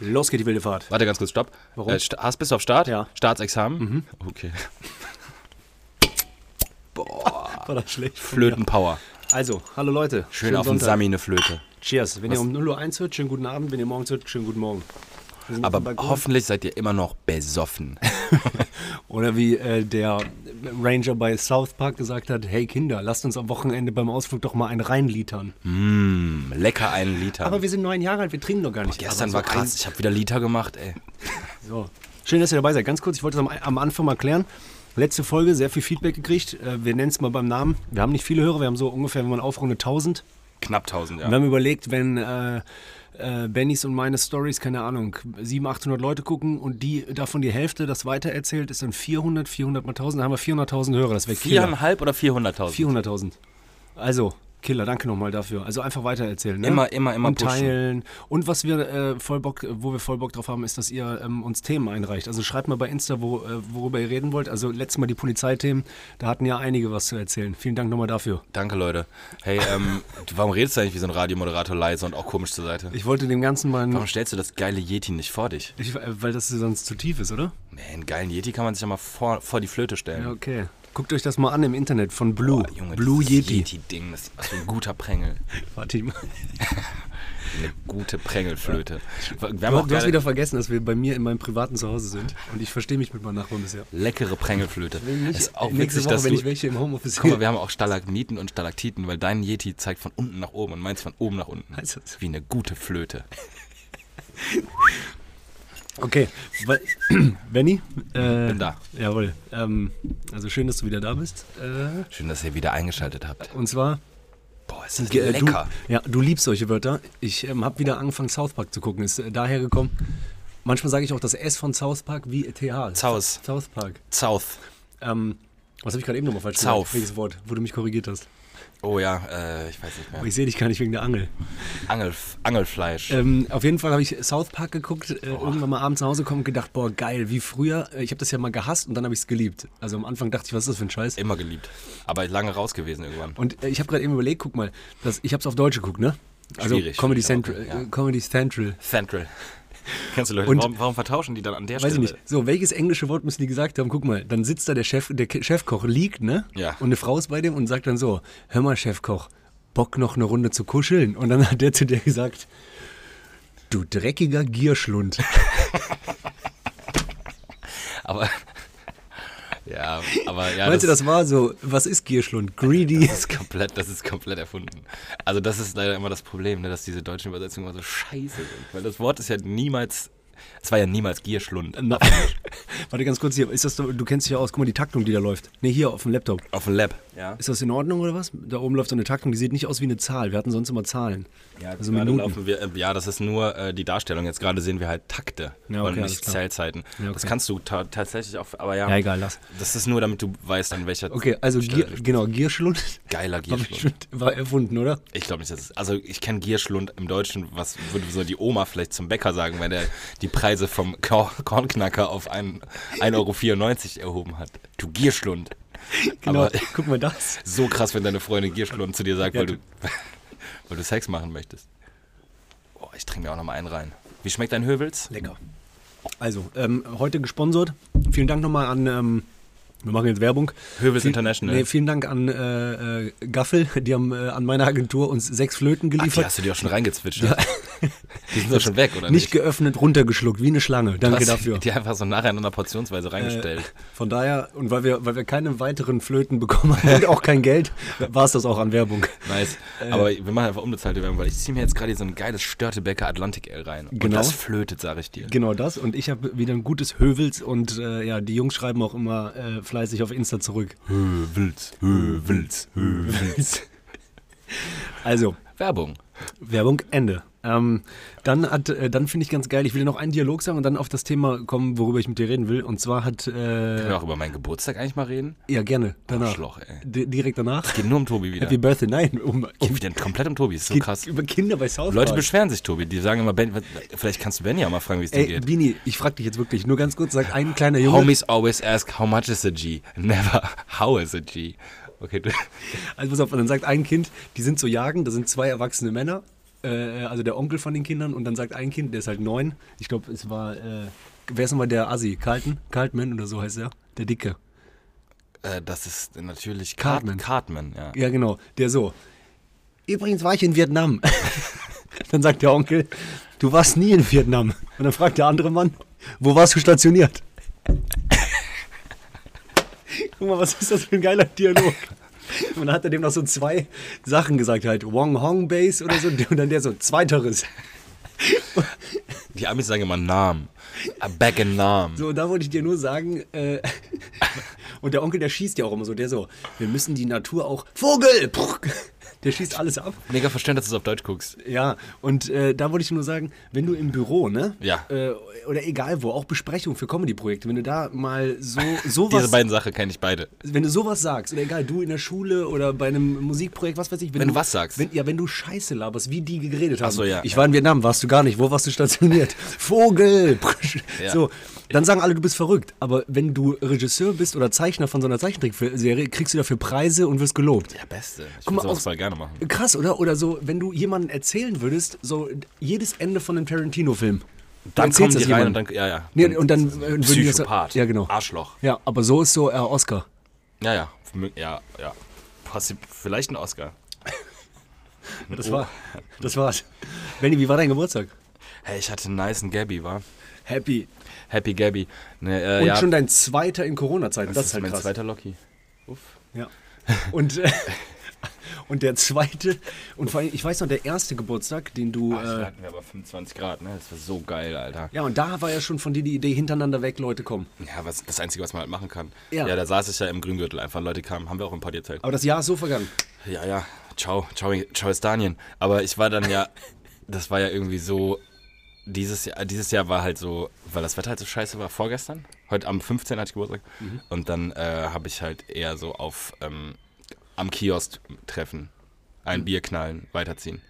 Los geht die wilde Fahrt. Warte ganz kurz, stopp. Warum? Äh, st- hast, bist du auf Start? Ja. Staatsexamen? Okay. War das schlecht? Flötenpower. Also, hallo Leute. Schön auf den Sonntag. Sami eine Flöte. Cheers. Wenn Was? ihr um 0 Uhr 1 hört, schönen guten Abend. Wenn ihr morgens hört, schönen guten Morgen. Wir Aber hoffentlich seid ihr immer noch besoffen. Oder wie äh, der Ranger bei South Park gesagt hat, hey Kinder, lasst uns am Wochenende beim Ausflug doch mal einen reinlitern. mm, lecker einen Liter. Aber wir sind neun Jahre alt, wir trinken doch gar nicht. Gestern Aber war so krass. Ich habe wieder Liter gemacht, ey. So. Schön, dass ihr dabei seid. Ganz kurz, ich wollte es am, am Anfang mal klären. Letzte Folge, sehr viel Feedback gekriegt. Äh, wir nennen es mal beim Namen. Wir haben nicht viele Hörer, wir haben so ungefähr, wenn man aufrundet, 1000. Knapp 1000, Wir ja. haben überlegt, wenn äh, äh, Bennys und meine Stories, keine Ahnung, 700, 800 Leute gucken und die davon die Hälfte das weitererzählt, ist dann 400, 400 mal 1000, dann haben wir 400.000 Hörer. Das wäre. Viereinhalb oder 400.000? 400.000. Also, Killer, danke nochmal dafür. Also einfach weitererzählen. Ne? Immer, immer, immer und pushen. teilen. Und was wir äh, voll Bock, wo wir voll Bock drauf haben, ist, dass ihr ähm, uns Themen einreicht. Also schreibt mal bei Insta, wo, äh, worüber ihr reden wollt. Also letztes Mal die Polizeithemen, da hatten ja einige was zu erzählen. Vielen Dank nochmal dafür. Danke, Leute. Hey, ähm, warum redest du eigentlich wie so ein Radiomoderator leise und auch komisch zur Seite? Ich wollte dem Ganzen mal. Warum stellst du das geile Yeti nicht vor dich? ich, äh, weil das sonst zu tief ist, oder? Nee, einen geilen Yeti kann man sich ja mal vor, vor die Flöte stellen. Ja, okay. Guckt euch das mal an im Internet von Blue. Boah, Junge, Blue Yeti. Yeti-Ding, das ist also ein guter Prängel. Warte mal. Eine gute Prängelflöte. Wir haben Du, auch du hast wieder vergessen, dass wir bei mir in meinem privaten Zuhause sind. Und ich verstehe mich mit meinen Nachbarn bisher. leckere Prängelflöte. ist auch nächste witzig, Woche, wenn ich welche im Homeoffice Guck mal, wir haben auch Stalagmiten und Stalaktiten, weil dein Yeti zeigt von unten nach oben und meins von oben nach unten. Also- Wie eine gute Flöte. Okay, Benny? Äh, Bin da. Jawohl. Ähm, also schön, dass du wieder da bist. Äh, Schön, dass ihr wieder eingeschaltet habt. und zwar, Boah, ist das äh, lecker. Du, ja, du liebst solche Wörter. Ich ähm, habe wieder angefangen, South Park zu gucken. Ist äh, daher gekommen. Manchmal sage ich auch das S von South Park wie TH. Zaus. South Park. South. Ähm, was habe ich gerade eben nochmal falsch South. gesagt? Welches Wort, wo du mich korrigiert hast? Oh ja, äh, ich weiß nicht Aber mehr. ich sehe dich gar nicht wegen der Angel. Angel, Angelfleisch. Ähm, auf jeden Fall habe ich South Park geguckt, äh, irgendwann mal abends nach Hause gekommen und gedacht, boah, geil, wie früher. Äh, Ich habe das ja mal gehasst und dann habe ich es geliebt. Also am Anfang dachte ich, was ist das für ein Scheiß? Immer geliebt. Aber lange raus gewesen irgendwann. Und äh, ich habe gerade eben überlegt, guck mal, das, ich habe es auf Deutsch geguckt, ne? Also Schwierig, Comedy, Central, okay, ja. äh, Comedy Central. Central. Kennst du Leute, Und- warum, warum vertauschen die dann an der Weiß ich Stelle? nicht. So, welches englische Wort müssen die gesagt haben? Guck mal, dann sitzt da der Chef, der Chefkoch liegt, ne? Ja. Und eine Frau ist bei dem und sagt dann so: Hör mal, Chefkoch, Bock noch eine Runde zu kuscheln? Und dann hat der zu der gesagt: Du dreckiger Gierschlund. Aber. Ja, aber ja. Meinst du, das war so, was ist Gierschlund? Greedy? Das ist komplett, das ist komplett erfunden. Also das ist leider immer das Problem, ne, dass diese deutschen Übersetzungen immer so scheiße sind. Weil das Wort ist ja niemals, es war ja niemals Gierschlund. Na, warte ganz kurz hier, ist das, du kennst dich ja aus, guck mal die Taktung, die da läuft. Ne, hier auf dem Laptop. Auf dem Lab. Ja. Ist das in Ordnung oder was? Da oben läuft so eine Taktung, die sieht nicht aus wie eine Zahl. Wir hatten sonst immer Zahlen. Ja, also Minuten. wir, äh, ja, das ist nur äh, die Darstellung. Jetzt gerade sehen wir halt Takte Ja, und okay, alles nicht. Zählzeiten. Ja, okay. Das kannst du ta tatsächlich auch, aber ja, Ja, egal, lass. das ist nur, damit du weißt, an welcher Okay, also Gier, genau, Gierschlund Geiler Gierschlund. war erfunden, oder? Ich glaube nicht, dass es. Also ich kenne Gierschlund im Deutschen, was würde so die Oma vielleicht zum Bäcker sagen, wenn er die Preise vom Kor Kornknacker auf ein- 1,94 Euro erhoben hat. Du Gierschlund. Genau, Aber guck mal das. so krass, wenn deine Freundin Gierschlund zu dir sagt, Ja, weil, du, weil du Sex machen möchtest. Oh, ich trinke mir auch noch mal einen rein. Wie schmeckt dein Hövels? Lecker. Also, ähm, heute gesponsert. Vielen Dank nochmal an, ähm, wir machen jetzt Werbung. Hövels Viel- International. Nee, vielen Dank an äh, äh, Gaffel, die haben äh, an meine Agentur uns sechs Flöten Ach, die geliefert. hast du dir auch schon reingezwitschert. Die sind doch schon weg, oder nicht nicht? geöffnet, runtergeschluckt, wie eine Schlange. Danke dafür. Die einfach so nacheinander portionsweise reingestellt. Äh, von daher, und weil wir, weil wir keine weiteren Flöten bekommen haben und auch kein Geld, war es das auch an Werbung. Nice. Aber wir machen einfach unbezahlte Werbung, weil ich ziehe mir jetzt gerade so ein geiles Störtebecker Atlantic Ale rein. Und Genau. das flötet, sage ich dir. Genau das. Und ich habe wieder ein gutes Hövels und äh, ja, die Jungs schreiben auch immer äh, fleißig auf Insta zurück. Hövels, Hövels, Hövels. Also, Werbung. Werbung, Ende. Ähm, dann hat, äh, dann finde ich ganz geil, ich will dir noch einen Dialog sagen und dann auf das Thema kommen, worüber ich mit dir reden will. Und zwar hat, Können äh, wir auch über meinen Geburtstag eigentlich mal reden? ja gerne, danach. Arschloch, ey. D direkt danach. Geht nur um Tobi wieder. Happy Birthday, nein, um, Geht um wieder komplett um Tobi, ist so krass. über Kinder bei South Leute beschweren sich, Tobi. Die sagen immer, ben, vielleicht kannst du Benny ja mal fragen, wie es dir geht. Bini, ich frag dich jetzt wirklich, nur ganz kurz, sag ein kleiner Junge. Homies always ask, how much is a G? Never, how is a G? Okay, du, Also pass auf, und dann sagt ein Kind, die sind so jagen, da sind zwei erwachsene Männer äh, also der Onkel von den Kindern, und dann sagt ein Kind, der ist halt neun, ich glaube, es war, äh, wer ist nochmal der Assi? Carlton? Cartman oder so heißt er, der Dicke. Äh, das ist natürlich Cartman. Cartman, ja. Ja, genau, der so. Übrigens war ich in Vietnam. dann sagt der Onkel, du warst nie in Vietnam. Und dann fragt der andere Mann, wo warst du stationiert? Guck mal, was ist das für ein geiler Dialog? Und dann hat er dem noch so zwei Sachen gesagt, halt Wong Hong Base oder so. Und dann der so, zweiteres. Die Amis sagen immer Nam. A back in Nam. So, da wollte ich dir nur sagen, äh, und der Onkel, der schießt ja auch immer so, der so, wir müssen die Natur auch, Vogel! Puh, Der schießt alles ab. Mega verständlich, dass du es auf Deutsch guckst. Ja, und äh, da wollte ich nur sagen, wenn du im Büro, ne? Ja. Äh, oder egal wo, auch Besprechungen für Comedy-Projekte, wenn du da mal so sowas, Diese beiden Sachen kenne ich beide. wenn du sowas sagst, oder egal, du in der Schule oder bei einem Musikprojekt, was weiß ich, Wenn du was sagst. Wenn, ja, wenn du Scheiße laberst, wie die geredet haben. so, ja, Ich war in Vietnam, warst du gar nicht, wo warst du stationiert? Vogel! Ja. So, dann sagen alle, du bist verrückt. Aber wenn du Regisseur bist oder Zeichner von so einer Zeichentrickserie, kriegst du dafür Preise und wirst gelobt. Ja, beste. Ich Guck mal, aus- voll gerne machen. Krass, oder? Oder so, wenn du jemandem erzählen würdest, so jedes Ende von einem Tarantino-Film. Dann kommen die das rein und dann, ja, ja. Nee, und dann, die das- Psychopath. ja, genau. Arschloch. Ja, aber so ist so äh, Oscar. Ja, ja. Ja, ja. Vielleicht ein Oscar. Das war, das war's. Benny, wie war dein Geburtstag? Hey, ich hatte einen niceen Gabby, war. Happy. Happy Gabby. Ne, äh, Und ja, schon dein zweiter in Corona-Zeiten. das, Das, ist halt mein krass. zweiter Loki. Uff. Ja. Und, äh, und der zweite, und vor allem, ich weiß noch, der erste Geburtstag, den du. Ach, da Äh, hatten wir aber 25 Grad, ne? Das war so geil, Alter. ja, und da war ja schon von dir die Idee, hintereinander weg, Leute kommen. Ja, was, das Einzige, was man halt machen kann. Ja. Ja. da saß ich ja im Grüngürtel einfach. Leute kamen, haben wir auch im Party erzählt. Aber das Jahr ist so vergangen. Ja, ja, ciao, ciao, ciao Spanien. Aber ich war dann ja, das war ja irgendwie so, dieses Jahr, dieses Jahr war halt so, weil das Wetter halt so scheiße war, vorgestern, heute am 15. hatte ich Geburtstag. Und dann äh, habe ich halt eher so auf ähm, am Kiosk treffen, ein Bier knallen, weiterziehen.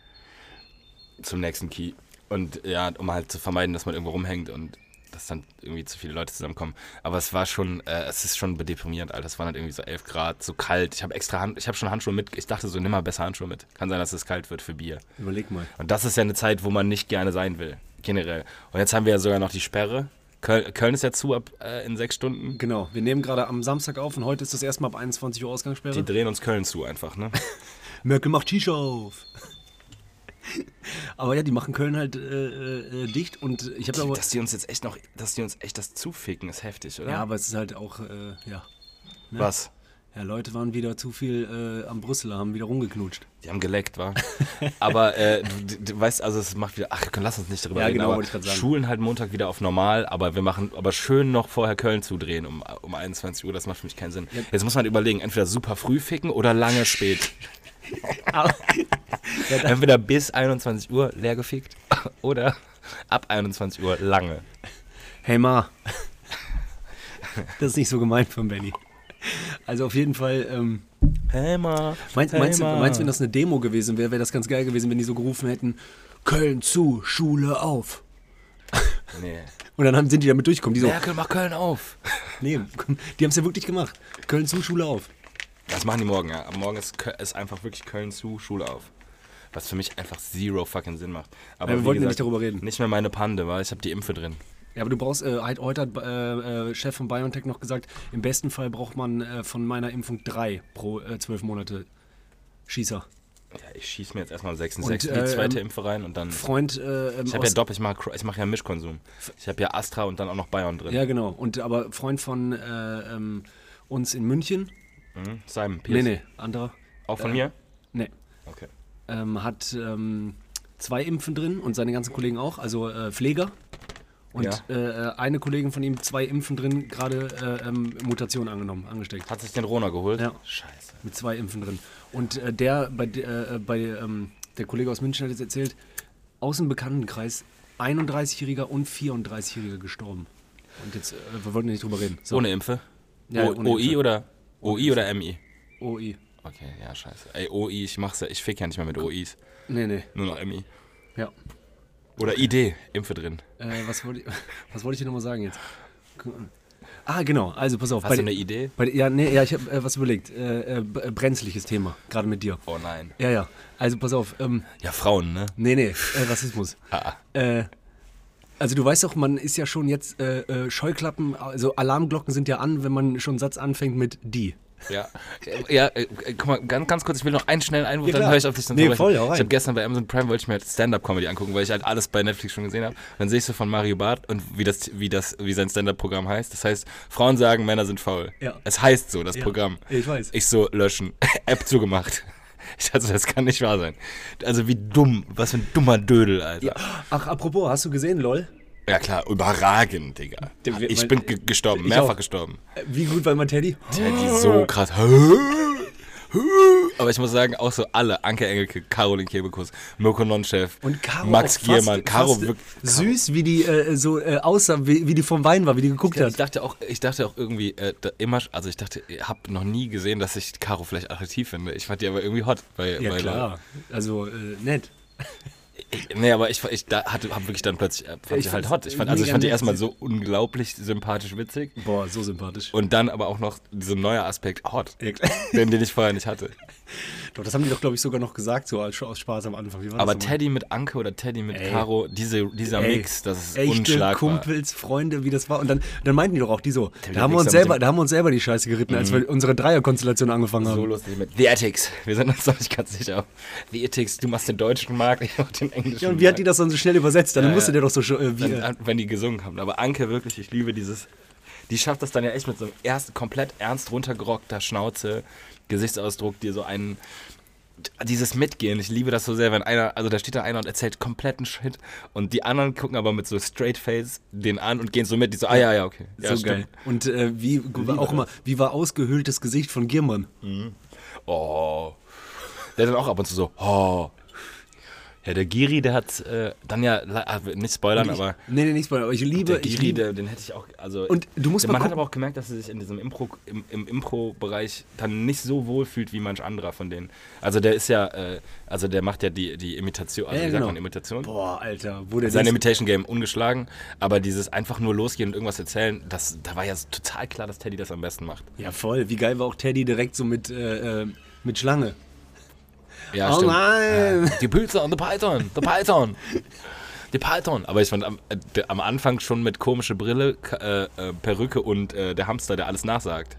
Zum nächsten Key. Und ja, um halt zu vermeiden, dass man irgendwo rumhängt und dass dann irgendwie zu viele Leute zusammenkommen. Aber es war schon, äh, es ist schon deprimierend, Alter. Es waren halt irgendwie so 11 Grad, so kalt. Ich habe extra Hand, ich habe schon Handschuhe mit. Ich dachte so, nimm mal besser Handschuhe mit. Kann sein, dass es kalt wird für Bier. Überleg mal. Und das ist ja eine Zeit, wo man nicht gerne sein will, generell. Und jetzt haben wir ja sogar noch die Sperre. Köln, Köln ist ja zu ab äh, in sechs Stunden. Genau, wir nehmen gerade am Samstag auf und heute ist das erstmal ab 21 Uhr Ausgangssperre. Die drehen uns Köln zu einfach, ne? Merkel macht Shisha auf. aber ja, die machen Köln halt äh, äh, dicht und ich habe aber. Dass die uns jetzt echt noch, dass die uns echt das zuficken, ist heftig, oder? Ja, aber es ist halt auch, äh, ja. Was? Ja, Leute waren wieder zu viel äh, am Brüsseler, haben wieder rumgeknutscht. Die haben geleckt, wa? aber äh, du, du, du weißt, also es macht wieder, ach komm, lass uns nicht darüber Ja, reden, genau, aber wollte ich sagen. Schulen halt Montag wieder auf normal, aber wir machen aber schön noch vorher Köln zudrehen um, um 21 Uhr, das macht für mich keinen Sinn. Jetzt muss man überlegen, entweder super früh ficken oder lange spät. entweder bis 21 Uhr leer gefickt oder ab 21 Uhr lange. Hey Ma. das ist nicht so gemeint von Benny. Also auf jeden Fall, ähm, Hey ma, meinst, hey, meinst, du, meinst du, wenn das eine Demo gewesen wäre, wäre das ganz geil gewesen, wenn die so gerufen hätten, Köln zu, Schule auf. Nee. Und dann haben, sind die damit durchgekommen. Die so, Merkel, mach Köln auf. nee, die haben es ja wirklich gemacht. Köln zu, Schule auf. Das machen die morgen, ja. Aber morgen ist, ist einfach wirklich Köln zu, Schule auf. Was für mich einfach zero fucking Sinn macht. Aber Ja, wir wollten ja nicht darüber reden. Nicht mehr meine Pande, weil ich habe die Impfe drin. Ja, aber du brauchst, äh, heute hat äh, äh, Chef von BioNTech noch gesagt, im besten Fall braucht man äh, von meiner Impfung drei pro äh, zwölf Monate Schießer. Ja, ich schieße mir jetzt erstmal am 6.6. Und, die äh, zweite ähm, Impfe rein und dann. Freund äh, ähm, Ich habe ja doppelt, ich mache ich mach ja Mischkonsum. Ich habe ja Astra und dann auch noch Bayern drin. Ja, genau. Und aber Freund von äh, ähm, uns in München. Mhm. Simon, Nee, Pierce. nee, anderer. Auch von Äh, mir? Nee. Okay. Ähm, hat ähm, zwei Impfen drin und seine ganzen Kollegen auch, also äh, Pfleger. Und Ja. äh, äh, eine Kollegin von ihm, zwei Impfen drin, gerade äh, ähm, Mutation angenommen, angesteckt. Hat sich den Rona geholt? Ja. Scheiße. Mit zwei Impfen drin. Und äh, der, bei, äh, bei ähm, der Kollege aus München hat jetzt erzählt, aus dem Bekanntenkreis 31-Jähriger und 34-Jähriger gestorben. Und jetzt, äh, wir wollten nicht drüber reden. So. Ohne Impfe? Ja, o ohne OI Impfe. oder OI oder MI? OI. Okay, ja, scheiße. Ey, OI, ich mach's ja, ich fick ja nicht mehr mit OIs. Nee, nee. Nur noch MI. Ja. Oder ID, Impfe drin. Äh, was wollte ich, was wollte ich dir nochmal sagen jetzt? Ah, genau. Also pass auf. Hast du eine Idee? Bei, ja, nee, ja, ich habe äh, was überlegt. Äh, äh, äh, brenzliges Thema, gerade mit dir. Oh nein. Ja, ja. Also pass auf. Ähm, Ja, Frauen, ne? nee, nee, äh, Rassismus. Ah, Äh, also du weißt doch, man ist ja schon jetzt Scheuklappen, also Alarmglocken sind ja an, wenn man schon einen Satz anfängt mit die. Ja. Ja, äh, äh, guck mal, ganz, ganz kurz, ich will noch einen schnellen Einwurf, Ja, dann höre ich auf dich. dann Nee, voll. Ich habe gestern bei Amazon Prime, wollte ich mir halt Stand-Up-Comedy angucken, weil ich halt alles bei Netflix schon gesehen habe. Dann sehe ich so von Mario Barth und wie, das, wie, das, wie sein Stand-Up-Programm heißt. Das heißt, Frauen sagen, Männer sind faul. Ja. Es heißt so, das Ja. Programm. Ich weiß. Ich so, löschen. App zugemacht. Ich dachte, das kann nicht wahr sein. Also wie dumm, was für ein dummer Dödel, Alter. Ja. Ach, apropos, hast du gesehen, lol? Ja klar, überragend, Digga. Ich mein- bin ge gestorben, ich mehrfach auch. gestorben. Äh, Wie gut war mein Teddy? Teddy so krass. Aber ich muss sagen, auch so alle, Anke Engelke, Caroline Kebekus, Mirko Nonchef, Und Caro Max Giermann, Caro wirklich. Süß, wie die äh, so äh, aussah, wie, wie die vom Wein war, wie die geguckt Ich hat. dachte auch, ich dachte auch irgendwie, äh, da immer, also ich dachte, ich habe noch nie gesehen, dass ich Caro vielleicht attraktiv finde. Ich fand die aber irgendwie hot. Bei, Ja, bei klar. Also, äh, nett. Nee, aber ich, ich da hatte, hab wirklich dann plötzlich, äh, fand Ich halt hot. Ich fand, also ich fand die erstmal so unglaublich sympathisch witzig. Boah, so sympathisch. Und dann aber auch noch dieser neue Aspekt hot, den, den ich vorher nicht hatte. Doch, das haben die doch, glaube ich, sogar noch gesagt, so als, aus Spaß am Anfang. Aber? Teddy mit Anke oder Teddy mit Ey. Caro, diese, dieser Ey, Mix, das ist echte unschlagbar. Kumpels, Freunde, wie das war. Und dann, dann meinten die doch auch, die so, da haben, wir uns selber, da haben wir uns selber die Scheiße geritten, als wir unsere Dreierkonstellation angefangen So haben. lustig mit The Ethics. Wir sind uns noch nicht ganz sicher. The Ethics, du machst den deutschen Markt, ich mach den englischen Ja, und wie hat die das dann so schnell übersetzt? Dann Ja, musste der doch so, äh, wie, äh, wenn die gesungen haben. Aber Anke wirklich, ich liebe dieses. Die schafft das dann ja echt mit so einem ersten komplett ernst runtergerockter Schnauze, Gesichtsausdruck, dir so einen. Dieses Mitgehen, ich liebe das so sehr, wenn einer, also da steht da einer und erzählt kompletten Shit und die anderen gucken aber mit so straight face den an und gehen so mit, die so, ah ja, ja, okay. Ja, so geil. Und äh, wie war auch immer, wie war ausgehöhltes Gesicht von Giermann? Oh. Der dann auch ab und zu so, oh. Ja, der Giri, der hat äh, dann ja, ah, nicht spoilern, ich, aber nee, nee, nicht Spoiler, aber ich liebe, der Giri, liebe der, den hätte ich auch, also Und du musst man hat aber auch gemerkt, dass er sich in diesem Impro, im, im Impro-Bereich dann nicht so wohl fühlt wie manch anderer von denen. Also der ist ja, äh, also der macht ja die, die Imitation, also Ja, wie genau. sagt man Imitation? Boah, Alter, wo der Sein Imitation Game ungeschlagen, aber dieses einfach nur losgehen und irgendwas erzählen, das, da war ja total klar, dass Teddy das am besten macht. Ja, voll. Wie geil war auch Teddy direkt so mit, äh, äh, mit Schlange. Ja, Oh stimmt. nein! Ja. Die Pilze und der Python, der Python. Die Python. Aber ich fand am, äh, am Anfang schon mit komische Brille, äh, äh, Perücke und äh, der Hamster, der alles nachsagt.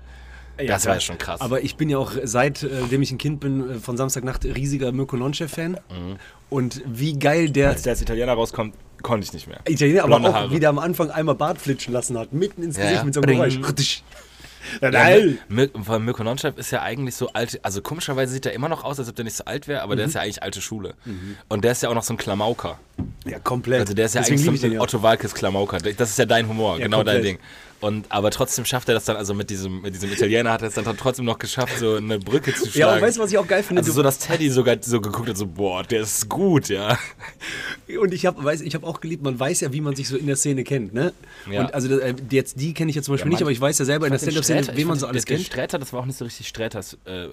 das war geil. schon krass. Aber ich bin ja auch, seitdem ich ein Kind bin, äh, von Samstagnacht riesiger Mirko Nonchef-Fan. Mhm. Und wie geil der Als der als Italiener rauskommt, konnte ich nicht mehr. Italiener, aber Blonde auch Haare. wie der am Anfang einmal Bart flitschen lassen hat, mitten ins Ja, Gesicht ja. mit so einem Bring. Geräusch. Rutsch. Ja. Mir- Mirko Nonchef ist ja eigentlich so alt, also komischerweise sieht er immer noch aus, als ob der nicht so alt wäre, aber Mhm. der ist ja eigentlich alte Schule. Und der ist ja auch noch so ein Klamauker. Ja, komplett. Also der ist ja Deswegen eigentlich so ein. Otto Walkes Klamauker. Das ist ja dein Humor, Ja, genau dein komplett. Ding. Und, aber trotzdem schafft er das dann, also mit diesem, mit diesem Italiener hat er es dann trotzdem noch geschafft, so eine Brücke zu schlagen. Ja, und weißt du, was ich auch geil finde? Also so, dass Teddy sogar so geguckt hat, so, boah, der ist gut, ja. Und ich habe ich hab auch geliebt, man weiß ja, wie man sich so in der Szene kennt, ne? Ja. Und also äh, jetzt die kenne ich jetzt zum Beispiel Ja, nicht, aber ich weiß ja selber in der fand Stand-Up-Szene, wen man fand so alles der, kennt. Der Sträter, das war auch nicht so richtig Sträters äh,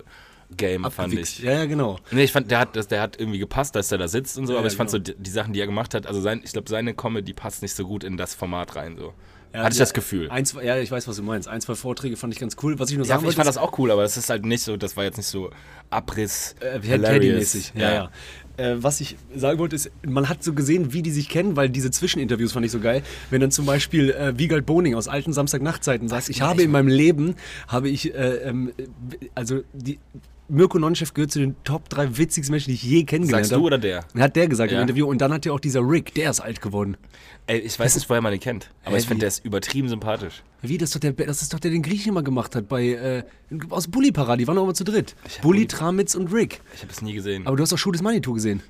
Game, fand Abgewichst. ich. Ja, ja, genau. Nee, ich fand, der hat, das, der hat irgendwie gepasst, dass er da sitzt und so, Ja, aber ich fand genau. so die, die Sachen, die er gemacht hat, also sein, ich glaube, seine Comedy passt nicht so gut in das Format rein, so. Ja, Hatte ich ja, das Gefühl. Ein, zwei, ja, ich weiß, was du meinst. Ein, zwei Vorträge fand ich ganz cool. Was ich nur Ja, sagen ich wollte, fand ist, das auch cool, aber es ist halt nicht so, das war jetzt nicht so Abriss, äh, hilarious. Teddy-mäßig. Ja, ja. Äh, was ich sagen wollte, ist, man hat so gesehen, wie die sich kennen, weil diese Zwischeninterviews fand ich so geil. Wenn dann zum Beispiel äh, Wiegald Boning aus alten Samstagnachtzeiten sagt, ich habe in meinem Leben, habe ich, äh, ähm, also die, Mirko Nonchef gehört zu den Top 3 witzigsten Menschen, die ich je kennengelernt Sagst du habe. oder der? Hat der gesagt Ja. im Interview. Und dann hat ja auch dieser Rick, der ist alt geworden. Ey, ich weiß nicht, woher man den kennt, aber Hä, ich finde, der ist übertrieben sympathisch. Wie, das ist doch der, das ist doch der, den Griechen immer gemacht hat bei, äh, aus Bully Parade, die waren doch immer zu dritt. Bulli- Tramitz und Rick. Ich habe es nie gesehen. Aber du hast doch Schuh des Manitou gesehen.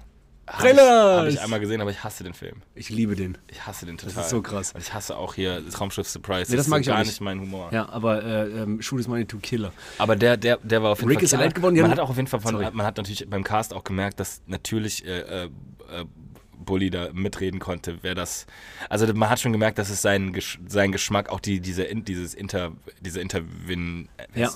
Hab ich, Thrillers! hab ich einmal gesehen, aber ich hasse den Film. Ich liebe den. Ich hasse den total. ist so krass. Und ich hasse auch hier Traumschiff Surprise. Nee, das ist mag ich auch gar nicht. nicht mein Humor. Ja, aber äh, ähm, Schuh des Manitou Killer. Aber der, der, der war auf jeden Rick Fall. ist klar. alt geworden, ja. Man hat auch auf jeden Fall von, Sorry. man hat natürlich beim Cast auch gemerkt, dass natürlich äh, äh, äh, Bully da mitreden konnte, wäre das. Also man hat schon gemerkt, dass es sein, Gesch sein Geschmack, auch die, diese, in, dieses Inter, diese Interwin, äh, Ja.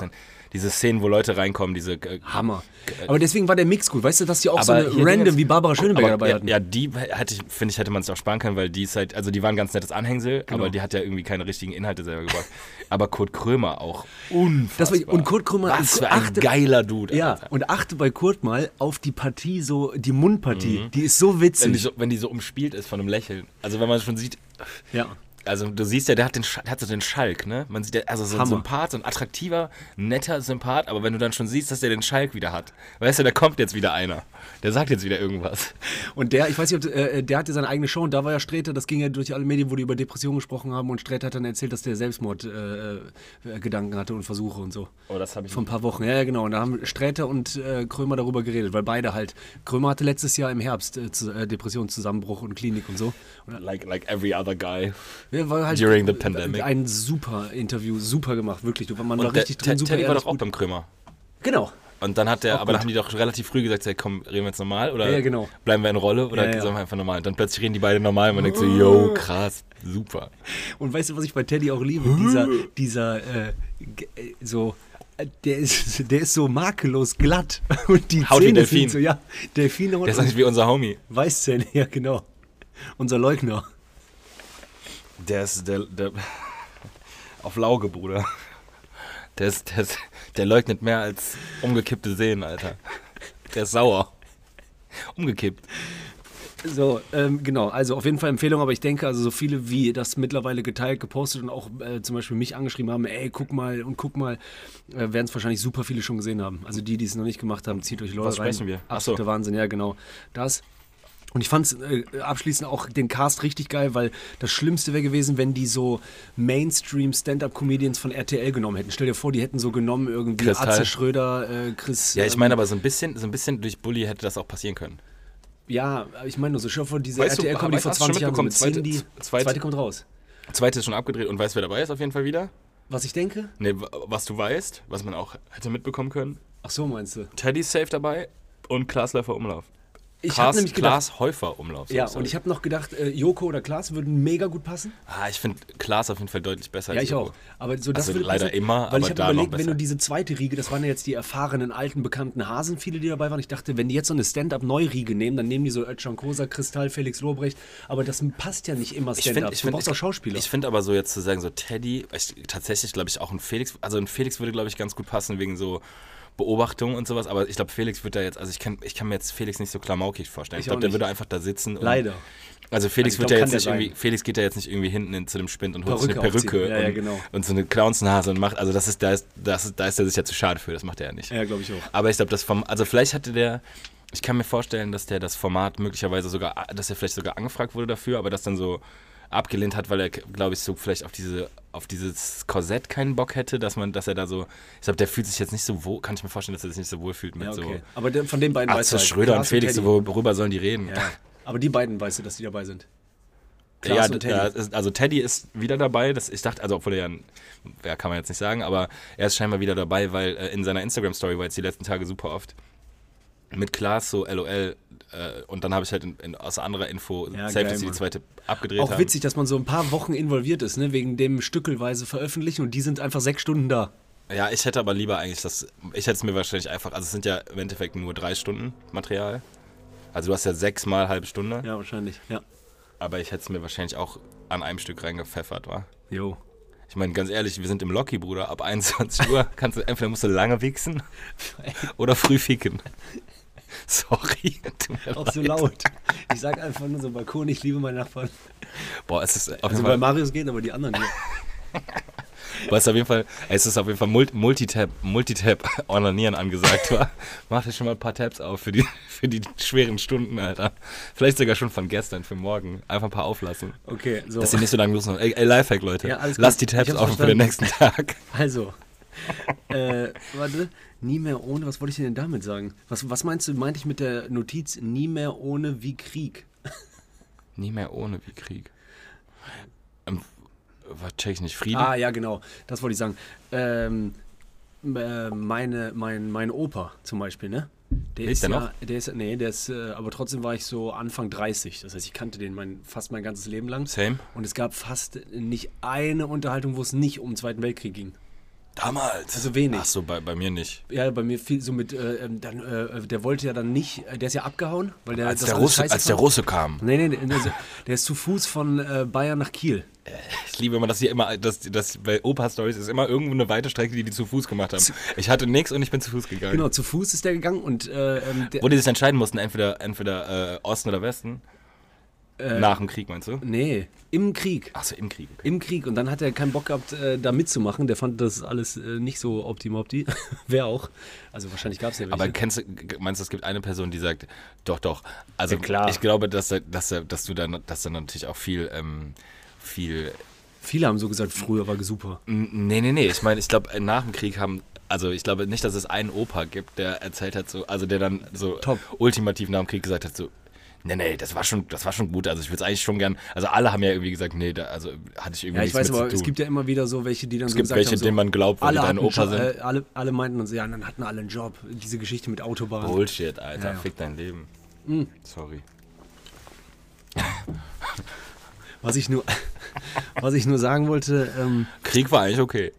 Diese Szenen, wo Leute reinkommen, diese äh, Hammer. Aber deswegen war der Mix gut. Weißt du, dass die auch so eine random Dingens- wie Barbara Schöneberger aber, dabei hatten. Ja, die hätte ich, finde ich, hätte man es auch sparen können, weil die ist halt, also die waren ein ganz nettes Anhängsel, Genau. aber die hat ja irgendwie keine richtigen Inhalte selber gebracht. aber Kurt Krömer auch Das unfassbar. war, und Kurt Krömer Was für ein achte- geiler Dude. Ja, Alter. und achte bei Kurt mal auf die Partie, so die Mundpartie. Die ist so witzig. Wenn die, so, wenn die so umspielt ist von einem Lächeln. Also wenn man schon sieht, ja. Also du siehst ja, der hat, den, der hat so den Schalk, ne? Man sieht ja, also so ein. Sympath, so ein attraktiver, netter Sympath, aber wenn du dann schon siehst, dass der den Schalk wieder hat, weißt du, da kommt jetzt wieder einer. Der sagt jetzt wieder irgendwas. Und der, ich weiß nicht, ob, äh, der hatte seine eigene Show und da war ja Sträter, das ging ja durch alle Medien, wo die über Depressionen gesprochen haben und Sträter hat dann erzählt, dass der Selbstmordgedanken äh, Gedanken hatte und Versuche und so. Oh, das habe ich Vor ein paar Wochen, ja, ja, genau. Und da haben Sträter und äh, Krömer darüber geredet, weil beide halt. Krömer hatte letztes Jahr im Herbst äh, zu, äh, Depressionszusammenbruch und Klinik und so. Like, like every other guy. War halt During the pandemic. Ein super Interview, super gemacht, wirklich. Du, man war Und der, richtig drin, super Teddy war doch auch gut. beim Krömer. Genau. Und dann hat der, aber dann gut. haben die doch relativ früh gesagt, hey, komm, reden wir jetzt normal oder Ja, genau. bleiben wir in Rolle oder Ja, ja. sagen wir einfach normal. Und dann plötzlich reden die beide normal und man denkt so, yo, krass, super. Und weißt du, was ich bei Teddy auch liebe? Dieser, dieser, äh, äh, so, äh, der ist, der ist so makellos glatt. Und die Haut wie Zähne Delfin. sind so, ja, Delfine und, Der ist eigentlich wie unser Homie. Weißzähne, ja, genau. Unser Leugner. Der ist, der, der, auf Lauge, Bruder. Der ist, der ist, der leugnet mehr als umgekippte Seen, Alter. Der ist sauer. Umgekippt. So, ähm, genau, also auf jeden Fall Empfehlung, aber ich denke, also so viele wie das mittlerweile geteilt, gepostet und auch äh, zum Beispiel mich angeschrieben haben, ey, guck mal und guck mal, äh, werden es wahrscheinlich super viele schon gesehen haben. Also die, die es noch nicht gemacht haben, zieht euch Leute Was rein. sprechen wir? Ach so. Absoluter Wahnsinn, ja genau. Das. Und ich fand äh, abschließend auch den Cast richtig geil, weil das Schlimmste wäre gewesen, wenn die so Mainstream-Stand-Up-Comedians von RTL genommen hätten. Stell dir vor, die hätten so genommen irgendwie Kristall. Atze Schröder, äh, Chris. Ja, ich ähm, meine aber so ein bisschen, so ein bisschen durch Bully hätte das auch passieren können. Ja, ich meine nur so, dir vor, diese RTL-Comedy vor hast du schon 20 Jahren so zweite- Cindy. zweite- zweite kommt raus. Zweite ist schon abgedreht und weißt, wer dabei ist auf jeden Fall wieder? Was ich denke? Ne, was du weißt, was man auch hätte mitbekommen können. Ach so, meinst du? Teddy ist safe dabei und Klaas Läufer Umlauf. Ich habe nämlich gedacht, Klaas Häufer Umlauf. so, ja, und ich habe noch gedacht, äh, Joko oder Klaas würden mega gut passen. Ah, ich finde Klaas auf jeden Fall deutlich besser Ja, als ich Joko. auch. Aber so das Also würde leider passen, immer, weil aber ich habe überlegt, wenn du diese zweite Riege, das waren ja jetzt die erfahrenen alten bekannten Hasen, viele, die dabei waren. Ich dachte, wenn die jetzt so eine Stand-up-Neuriege nehmen, dann nehmen die so Özcan Kosa, Kristall, Felix Lobrecht. Aber das passt ja nicht immer Stand-up. ich Du brauchst auch Schauspieler. Ich finde aber so jetzt zu sagen, so Teddy, ich, tatsächlich glaube ich auch ein Felix, also ein Felix würde glaube ich ganz gut passen wegen so Beobachtung und sowas, aber ich glaube Felix wird da jetzt, also ich kann, ich kann mir jetzt Felix nicht so klamaukig vorstellen. Ich Ich glaube, der würde einfach da sitzen. Und, Leider. Also Felix Also wird glaub, ja jetzt nicht irgendwie, Felix geht ja jetzt nicht irgendwie hinten in, zu dem Spind und holt sich eine Perücke Perücke. Ja, ja, und, genau. und so eine Clownsnase und macht, also das ist, da ist, das ist, da ist er sich ja zu schade für, das macht er ja nicht. Ja, glaube ich auch. Aber ich glaube, das vom, also vielleicht hatte der, ich kann mir vorstellen, dass der das Format möglicherweise sogar, dass er vielleicht sogar angefragt wurde dafür, aber das dann so abgelehnt hat, weil er, glaube ich, so vielleicht auf diese, auf dieses Korsett keinen Bock hätte, dass man, dass er da so, ich glaube, der fühlt sich jetzt nicht so wohl, kann ich mir vorstellen, dass er sich nicht so wohl fühlt mit Ja, okay. so Aber der, von den beiden weißt du Atze halt, Schröder und Felix, Teddy. so, worüber sollen die reden? Ja. Aber die beiden weißt du, dass die dabei sind. Ja, Klaas und Teddy. ja, ist- also Teddy ist wieder dabei. Das, ich dachte, also obwohl er ja, ja, kann man jetzt nicht sagen, aber er ist scheinbar wieder dabei, weil äh, in seiner Instagram-Story war jetzt die letzten Tage super oft mit Klaas so LOL äh, und dann habe ich halt in, in, aus anderer Info Ja, safe, geil, dass sie die zweite abgedreht Auch haben. witzig, dass man so ein paar Wochen involviert ist, ne? wegen dem stückelweise veröffentlichen und die sind einfach sechs Stunden da. Ja, ich hätte aber lieber eigentlich das, ich hätte es mir wahrscheinlich einfach, also es sind ja im Endeffekt nur drei Stunden Material. Also du hast ja sechs mal halbe Stunde, Ja, wahrscheinlich. Ja. aber ich hätte es mir wahrscheinlich auch an einem Stück reingepfeffert, war. Jo. Ich meine, ganz ehrlich, wir sind im Locky, Bruder. Ab 21 Uhr kannst du entweder musst du lange wichsen oder früh ficken. Sorry. Auch so leid. laut. Ich sag einfach nur so Balkon, ich liebe meinen Nachbarn. Boah, es ist auf Also bei Marius geht, aber die anderen hier. boah, es ist auf jeden Fall, es ist auf jeden Fall Mul- Multitap, Multitap onanieren angesagt, war. Mach dir schon mal ein paar Tabs auf für die, für die schweren Stunden, Alter. Vielleicht sogar schon von gestern für morgen. Einfach ein paar auflassen. Okay, so. Dass sie nicht so lange los sind. Ey, ey Lifehack, Leute. Ja, Lasst die Tabs offen für den nächsten Tag. Also, äh, warte, nie mehr ohne, was wollte ich denn damit sagen? Was, was meinst du, meinte ich mit der Notiz, nie mehr ohne wie Krieg? Nie mehr ohne wie Krieg. Ähm, ich nicht? Frieden? Ah, ja, genau, das wollte ich sagen. Ähm, äh, meine, mein, mein Opa zum Beispiel, ne? Der Lebt ist der ja, noch? der ist, nee, der ist, äh, aber trotzdem war ich so Anfang 30. Das heißt, ich kannte den mein, fast mein ganzes Leben lang. Same. Und es gab fast nicht eine Unterhaltung, wo es nicht um den Zweiten Weltkrieg ging. Damals. Also wenig. Ach so, bei, bei mir nicht. Ja, bei mir viel so mit, äh, ähm, dann, äh, der wollte ja dann nicht, äh, der ist ja abgehauen, weil der Als das der, Russe, als der. Russe kam. Nee, nee, nee, also, der ist zu Fuß von äh, Bayern nach Kiel. Ich liebe immer, dass hier immer, dass, dass bei Opa-Stories ist immer irgendwo eine weite Strecke, die die zu Fuß gemacht haben. Ich hatte nichts und ich bin zu Fuß gegangen. Genau, zu Fuß ist der gegangen und äh, ähm, der, Wo die sich entscheiden mussten, entweder, entweder äh, Osten oder Westen. Äh, Nach dem Krieg, meinst du? nee, im Krieg. Achso, im Krieg. Im Krieg und dann hat er keinen Bock gehabt, äh, da mitzumachen. Der fand das alles äh, nicht so optimopti. Wer auch. Also wahrscheinlich gab es ja welche. Aber kennst du, meinst du, es gibt eine Person, die sagt, doch, doch. Also Ja, klar. ich glaube, dass, dass, dass du dann, dass dann natürlich auch viel, ähm, viel. Viele haben so gesagt, früher war super. Nee, nee, nee. Ich meine, ich glaube, nach dem Krieg haben. Also ich glaube nicht, dass es einen Opa gibt, der erzählt hat, so, also der dann so Top. ultimativ nach dem Krieg gesagt hat, so, nee, nee, das war schon, das war schon gut. Also ich würde es eigentlich schon gern. Also alle haben ja irgendwie gesagt, nee, da, also hatte ich irgendwie Ja, ich weiß mit aber, zu tun. es gibt ja immer wieder so welche, die dann Es so gibt welche, haben, so, denen man glaubt, weil alle die hatten Opa sind. Äh, alle, alle meinten uns, ja, dann hatten alle einen Job. Diese Geschichte mit Autobahn. Bullshit, Alter. Ja, ja. Fick dein Leben. Sorry. Was ich nur, was ich nur sagen wollte, ähm, Krieg war eigentlich okay.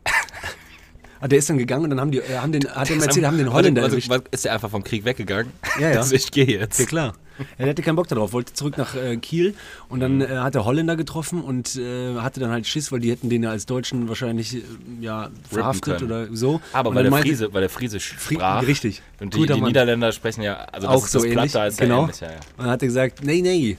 ah, der ist dann gegangen und dann haben die, äh, haben den, hat er erzählt, haben den Holländer warte, Ist er einfach vom Krieg weggegangen? Ja, ja. Also ich gehe jetzt. Ja klar. Er hatte keinen Bock darauf, wollte zurück nach äh, Kiel und dann äh, hat er Holländer getroffen und äh, hatte dann halt Schiss, weil die hätten den ja als Deutschen wahrscheinlich äh, ja, verhaftet oder so. Aber und weil der, Friese, weil der Friese sprach. richtig. Und die, die. Niederländer sprechen ja, also das auch ist so ähnlich. Als genau. ähnlich, ja, ja. Und dann hat er gesagt, nee, nee.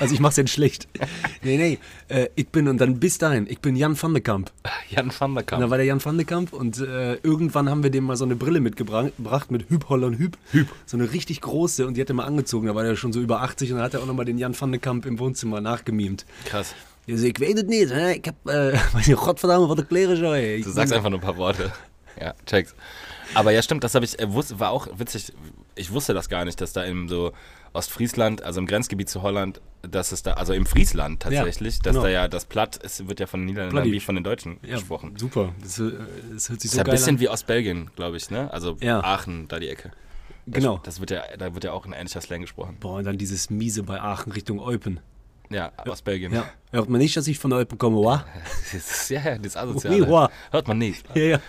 Also ich mach's jetzt schlecht. Nee, nee. Äh, ich bin, und dann bis dahin, ich bin Jan van de Kamp. Jan van der Und dann Kamp. war der Jan van de Kamp und äh, irgendwann haben wir dem mal so eine Brille mitgebracht gebracht mit Hüb Holland Hüb. Hüb. So eine richtig große und die hat er mal angezogen. Da war der schon so über 80 und dann hat er auch nochmal den Jan van de Kamp im Wohnzimmer nachgemimt. Krass. Ja, so, ich weiß es nicht. Ich hab, äh, nicht, Gottverdammt, was ich ey. Ich Du sagst einfach nur ein paar Worte. Ja, check's. Aber ja, stimmt, das habe ich, äh, wusste, war auch witzig, ich wusste das gar nicht, dass da im so Ostfriesland, also im Grenzgebiet zu Holland, dass es da, also im Friesland tatsächlich, dass genau. da ja das Platt, es wird ja von den Niederländern wie von den Deutschen ja, gesprochen. super. Das, äh, das hört sich ist so ja ein bisschen an. wie Ostbelgien, glaube ich, ne? Also Ja. Aachen, da die Ecke. Genau. Das wird ja, da wird ja auch ein ähnlicher Slang gesprochen. Boah, und dann dieses Miese bei Aachen Richtung Eupen. Ja, Ostbelgien. Ja. Hört man nicht, dass ich von Eupen komme, wa? Das ist, ja, ja, das Oui, Asoziale. wa? Hört man nicht. Ja, ja.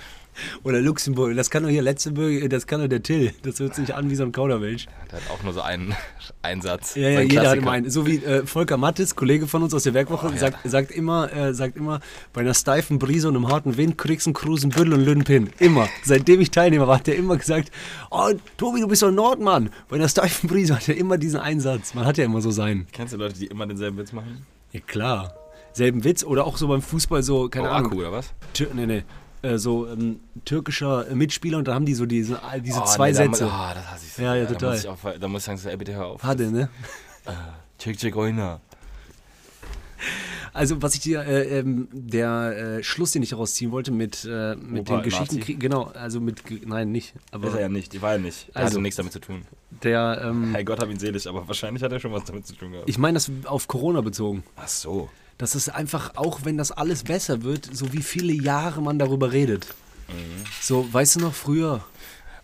Oder Luxemburg. Das kann doch hier Luxemburg, das kann doch der Till. Das hört sich an wie so ein Kauderwelsch. Der hat auch nur so einen Einsatz. Ja, ja, Sein jeder hat immer einen. So wie äh, Volker Mattes, Kollege von uns aus der Werkwoche, Oh, ja. sagt, sagt, immer, äh, sagt immer, bei einer steifen Brise und einem harten Wind kriegst du einen Krusen Bündel und Lünnpin. Immer. Seitdem ich Teilnehmer war, hat er immer gesagt, oh, Tobi, du bist doch ein Nordmann. Bei einer steifen Brise hat er immer diesen Einsatz. Man hat ja immer so seinen. Kennst du Leute, die immer denselben Witz machen? Ja, klar. Selben Witz oder auch so beim Fußball so, keine oh, Ahnung. Akku, oder was? Tür, nee, nee. Äh, so ähm, türkischer Mitspieler und da haben die so diese, diese Oh, zwei nee, da Sätze. Ah, das hasse ich so. Ja, ja, Da total. muss ich, auch, da muss ich sagen, so, ey, bitte hör auf. Hatte, ne? Check, check, oina. Also was ich dir, äh, ähm, der äh, Schluss, den ich daraus ziehen wollte mit, äh, mit Opa, den Geschichten, Nazi? genau, also mit, nein, nicht, aber Ist er ja nicht, die war ja nicht. Der Also- hatte nichts damit zu tun. der, ähm, Hey Gott hab ihn selig, aber wahrscheinlich hat er schon was damit zu tun gehabt. ich meine das auf Corona bezogen. Ach so. Das ist einfach, auch wenn das alles besser wird, so wie viele Jahre man darüber redet. Mhm. So, weißt du noch, früher,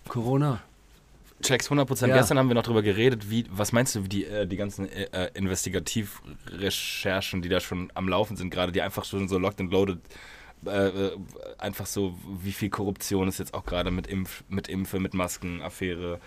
Corona, Checks 100%. Ja. Gestern haben wir noch drüber geredet, wie, was meinst du, wie die, äh, die ganzen äh, äh, Investigativrecherchen, die da schon am Laufen sind, gerade die einfach schon so locked and loaded, äh, äh, einfach so, wie viel Korruption ist jetzt auch gerade mit, Impf, mit Impfe, mit Masken, Affäre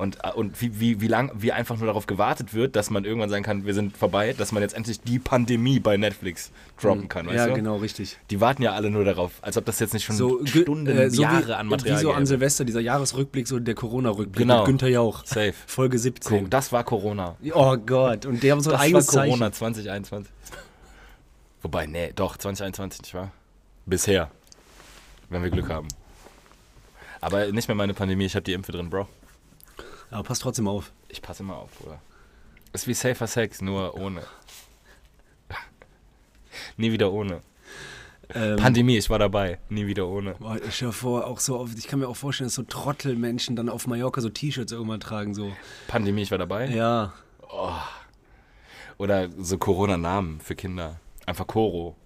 und, äh, und wie, wie, wie lang, wie einfach nur darauf gewartet wird, dass man irgendwann sagen kann, wir sind vorbei, dass man jetzt endlich die Pandemie bei Netflix droppen kann, weißt ja, du? genau, richtig. Die warten ja alle nur darauf, als ob das jetzt nicht schon So, Stunden, äh, so Jahre wie, an Material Wie so an. Silvester, dieser Jahresrückblick, so der Corona-Rückblick Genau. mit Günther Jauch. Safe. Folge Co- 17. Das war Corona. Oh Gott, und die haben so ein Das war eigenes Corona Zeichen. 2021. Wobei, nee, doch, 2021, nicht wahr? Bisher. Wenn wir Glück haben. Aber nicht mehr meine Pandemie, ich habe die Impfe drin, Bro. Aber pass trotzdem auf. Ich passe immer auf, Bruder. Ist wie Safer Sex, nur ohne. Nie wieder ohne. Ähm, Pandemie, ich war dabei. Nie wieder ohne. Boah, ich vor, auch so oft, ich kann mir auch vorstellen, dass so Trottelmenschen dann auf Mallorca so T-Shirts irgendwann tragen, so. Pandemie, ich war dabei. Ja. Oder so Corona-Namen für Kinder. Einfach Koro.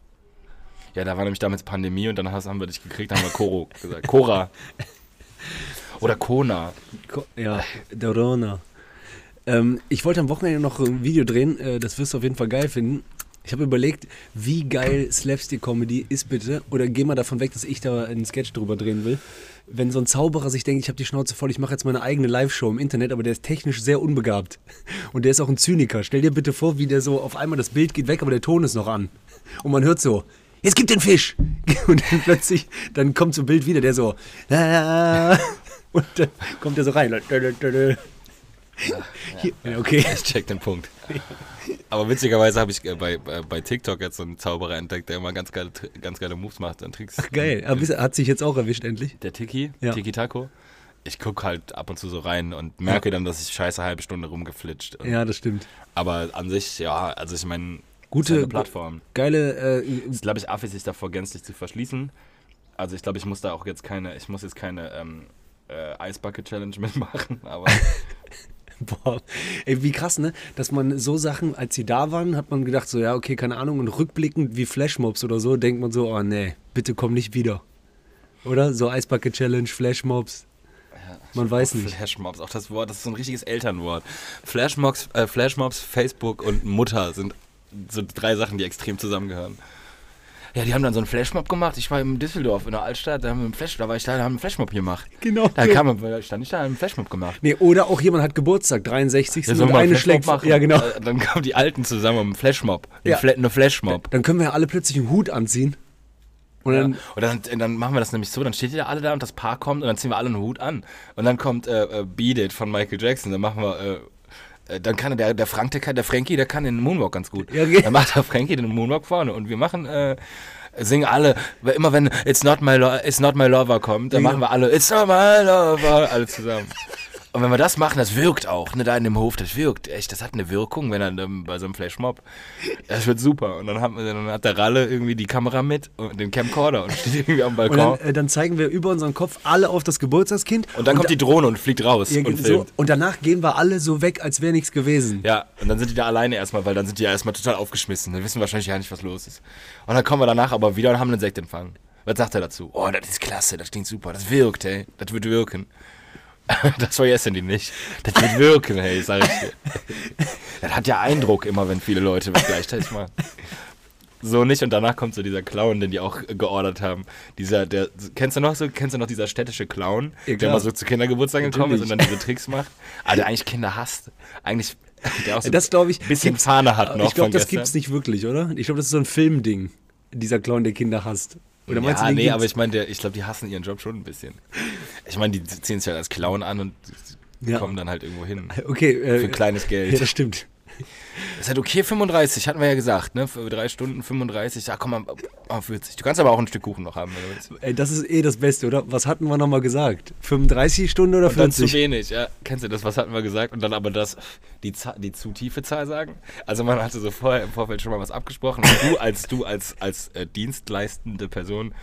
Ja, da war nämlich damals Pandemie und dann haben wir dich gekriegt, haben wir Koro gesagt. Cora. Oder Kona. Ko- Ja, Dorona. Ähm, ich wollte am Wochenende noch ein Video drehen, äh, das wirst du auf jeden Fall geil finden. Ich habe überlegt, wie geil Slapstick-Comedy ist bitte, oder geh mal davon weg, dass ich da einen Sketch drüber drehen will. Wenn so ein Zauberer sich denkt, ich habe die Schnauze voll, ich mache jetzt meine eigene Live-Show im Internet, aber der ist technisch sehr unbegabt. Und der ist auch ein Zyniker. Stell dir bitte vor, wie der so auf einmal das Bild geht weg, aber der Ton ist noch an. Und man hört so, jetzt gib den Fisch. Und dann plötzlich, dann kommt so ein Bild wieder, der so. und dann kommt er so rein. Hier, ja, okay. Ich check den Punkt. Aber witzigerweise habe ich äh, bei, bei, bei TikTok jetzt so einen Zauberer entdeckt, der immer ganz geile, ganz geile Moves macht und Tricks. Geil. Aber hat sich jetzt auch erwischt endlich. Der Tiki, Ja. Tiki Taco. Ich gucke halt ab und zu so rein und merke dann, dass ich scheiße halbe Stunde rumgeflitscht. Und, Ja, das stimmt. Aber an sich, ja, also ich meine, Gute- Plattform. Geile, äh, Ich glaube, ich affig sich davor gänzlich zu verschließen. Also ich glaube, ich muss da auch jetzt keine, ich muss jetzt keine ähm, äh, Eisbucket Challenge mitmachen, aber boah, ey, wie krass, ne? Dass man so Sachen, als sie da waren, hat man gedacht, so, ja, okay, keine Ahnung. Und rückblickend wie Flashmobs oder so, denkt man so, oh nee, bitte komm nicht wieder. Oder? So Eisbucket Challenge, Flashmobs. Man weiß nicht. Flashmobs, auch das Wort, das ist so ein richtiges Elternwort. Flashmobs, äh, Flashmobs, Facebook und Mutter sind so drei Sachen, die extrem zusammengehören. Ja, die haben dann so einen Flashmob gemacht. Ich war in Düsseldorf in der Altstadt, da haben wir einen Flash, da war ich da, da haben wir einen Flashmob gemacht. Genau. Da kam, stand ich da, haben einen Flashmob gemacht. Nee, oder auch jemand hat Geburtstag, 63. Ja, einen eine Flashmob schlägt. machen? Ja, genau. Äh, Dann kamen die Alten zusammen um einen Flashmob. Ja. Ja. Eine Flashmob. Dann können wir ja alle plötzlich einen Hut anziehen. Und Ja. dann, Und dann, dann machen wir das nämlich so, dann steht ihr da alle da und das Paar kommt und dann ziehen wir alle einen Hut an. Und dann kommt äh, äh, Beat It von Michael Jackson, dann machen wir, äh, dann kann der, der Frank, der, kann, der Frankie, der kann den Moonwalk ganz gut. Ja, okay. Dann macht der Frankie den Moonwalk vorne und wir machen, äh, singen alle, weil immer wenn It's Not My, Lo It's Not My Lover kommt, dann Ja. machen wir alle It's Not My Lover, alle zusammen. Und wenn wir das machen, das wirkt auch, ne, da in dem Hof, das wirkt, echt, das hat eine Wirkung, wenn er ähm, bei so einem Flashmob, das wird super. Und dann, wir, dann hat der Ralle irgendwie die Kamera mit und den Camcorder und steht irgendwie am und Balkon. dann, äh, dann zeigen wir über unseren Kopf alle auf das Geburtstagskind. Und dann kommt die Drohne und fliegt raus Ja, und so, filmt. und danach gehen wir alle so weg, als wäre nichts gewesen. Ja, und dann sind die da alleine erstmal, weil dann sind die ja erstmal total aufgeschmissen. Dann wissen wahrscheinlich gar nicht, was los ist. Und dann kommen wir danach aber wieder und haben einen Sektempfang. Was sagt er dazu? Oh, das ist klasse, das klingt super, das wirkt, ey. Das wird wirken. Das vergessen die nicht. Das wird wirken, hey, sag ich dir. Das hat ja Eindruck immer, wenn viele Leute was gleichzeitig machen. So nicht und danach kommt so dieser Clown, den die auch geordert haben. Dieser, der, kennst du noch so, kennst du noch dieser städtische Clown, Ja, der mal so zu Kindergeburtstagen gekommen ist und dann diese Tricks macht? Ah, der eigentlich Kinder hasst. Eigentlich, der auch so Das glaube ich. ein bisschen Fahne hat noch Ich glaube, das gestern. gibt's nicht wirklich, oder? Ich glaube, das ist so ein Filmding. Dieser Clown, der Kinder hasst. Oder meinst ja, du, nee, aber ich meine, ich glaube, die hassen ihren Job schon ein bisschen. Ich meine, die ziehen sich halt als Clown an und Ja. kommen dann halt irgendwo hin. Okay, äh, Für kleines Ja, Geld. das stimmt. Das ist halt okay, 35, hatten wir ja gesagt, ne? Für drei Stunden 35, ja komm mal, oh, 40. Du kannst aber auch ein Stück Kuchen noch haben, wenn du willst. Ey, das ist eh das Beste, oder? Was hatten wir nochmal gesagt? 35 Stunden oder Und dann zu 40? wenig, ja. Kennst du das, was hatten wir gesagt? Und dann aber das, die, die zu tiefe Zahl sagen. Also man hatte so vorher im Vorfeld schon mal was abgesprochen. Und du als, du als, als äh, dienstleistende Person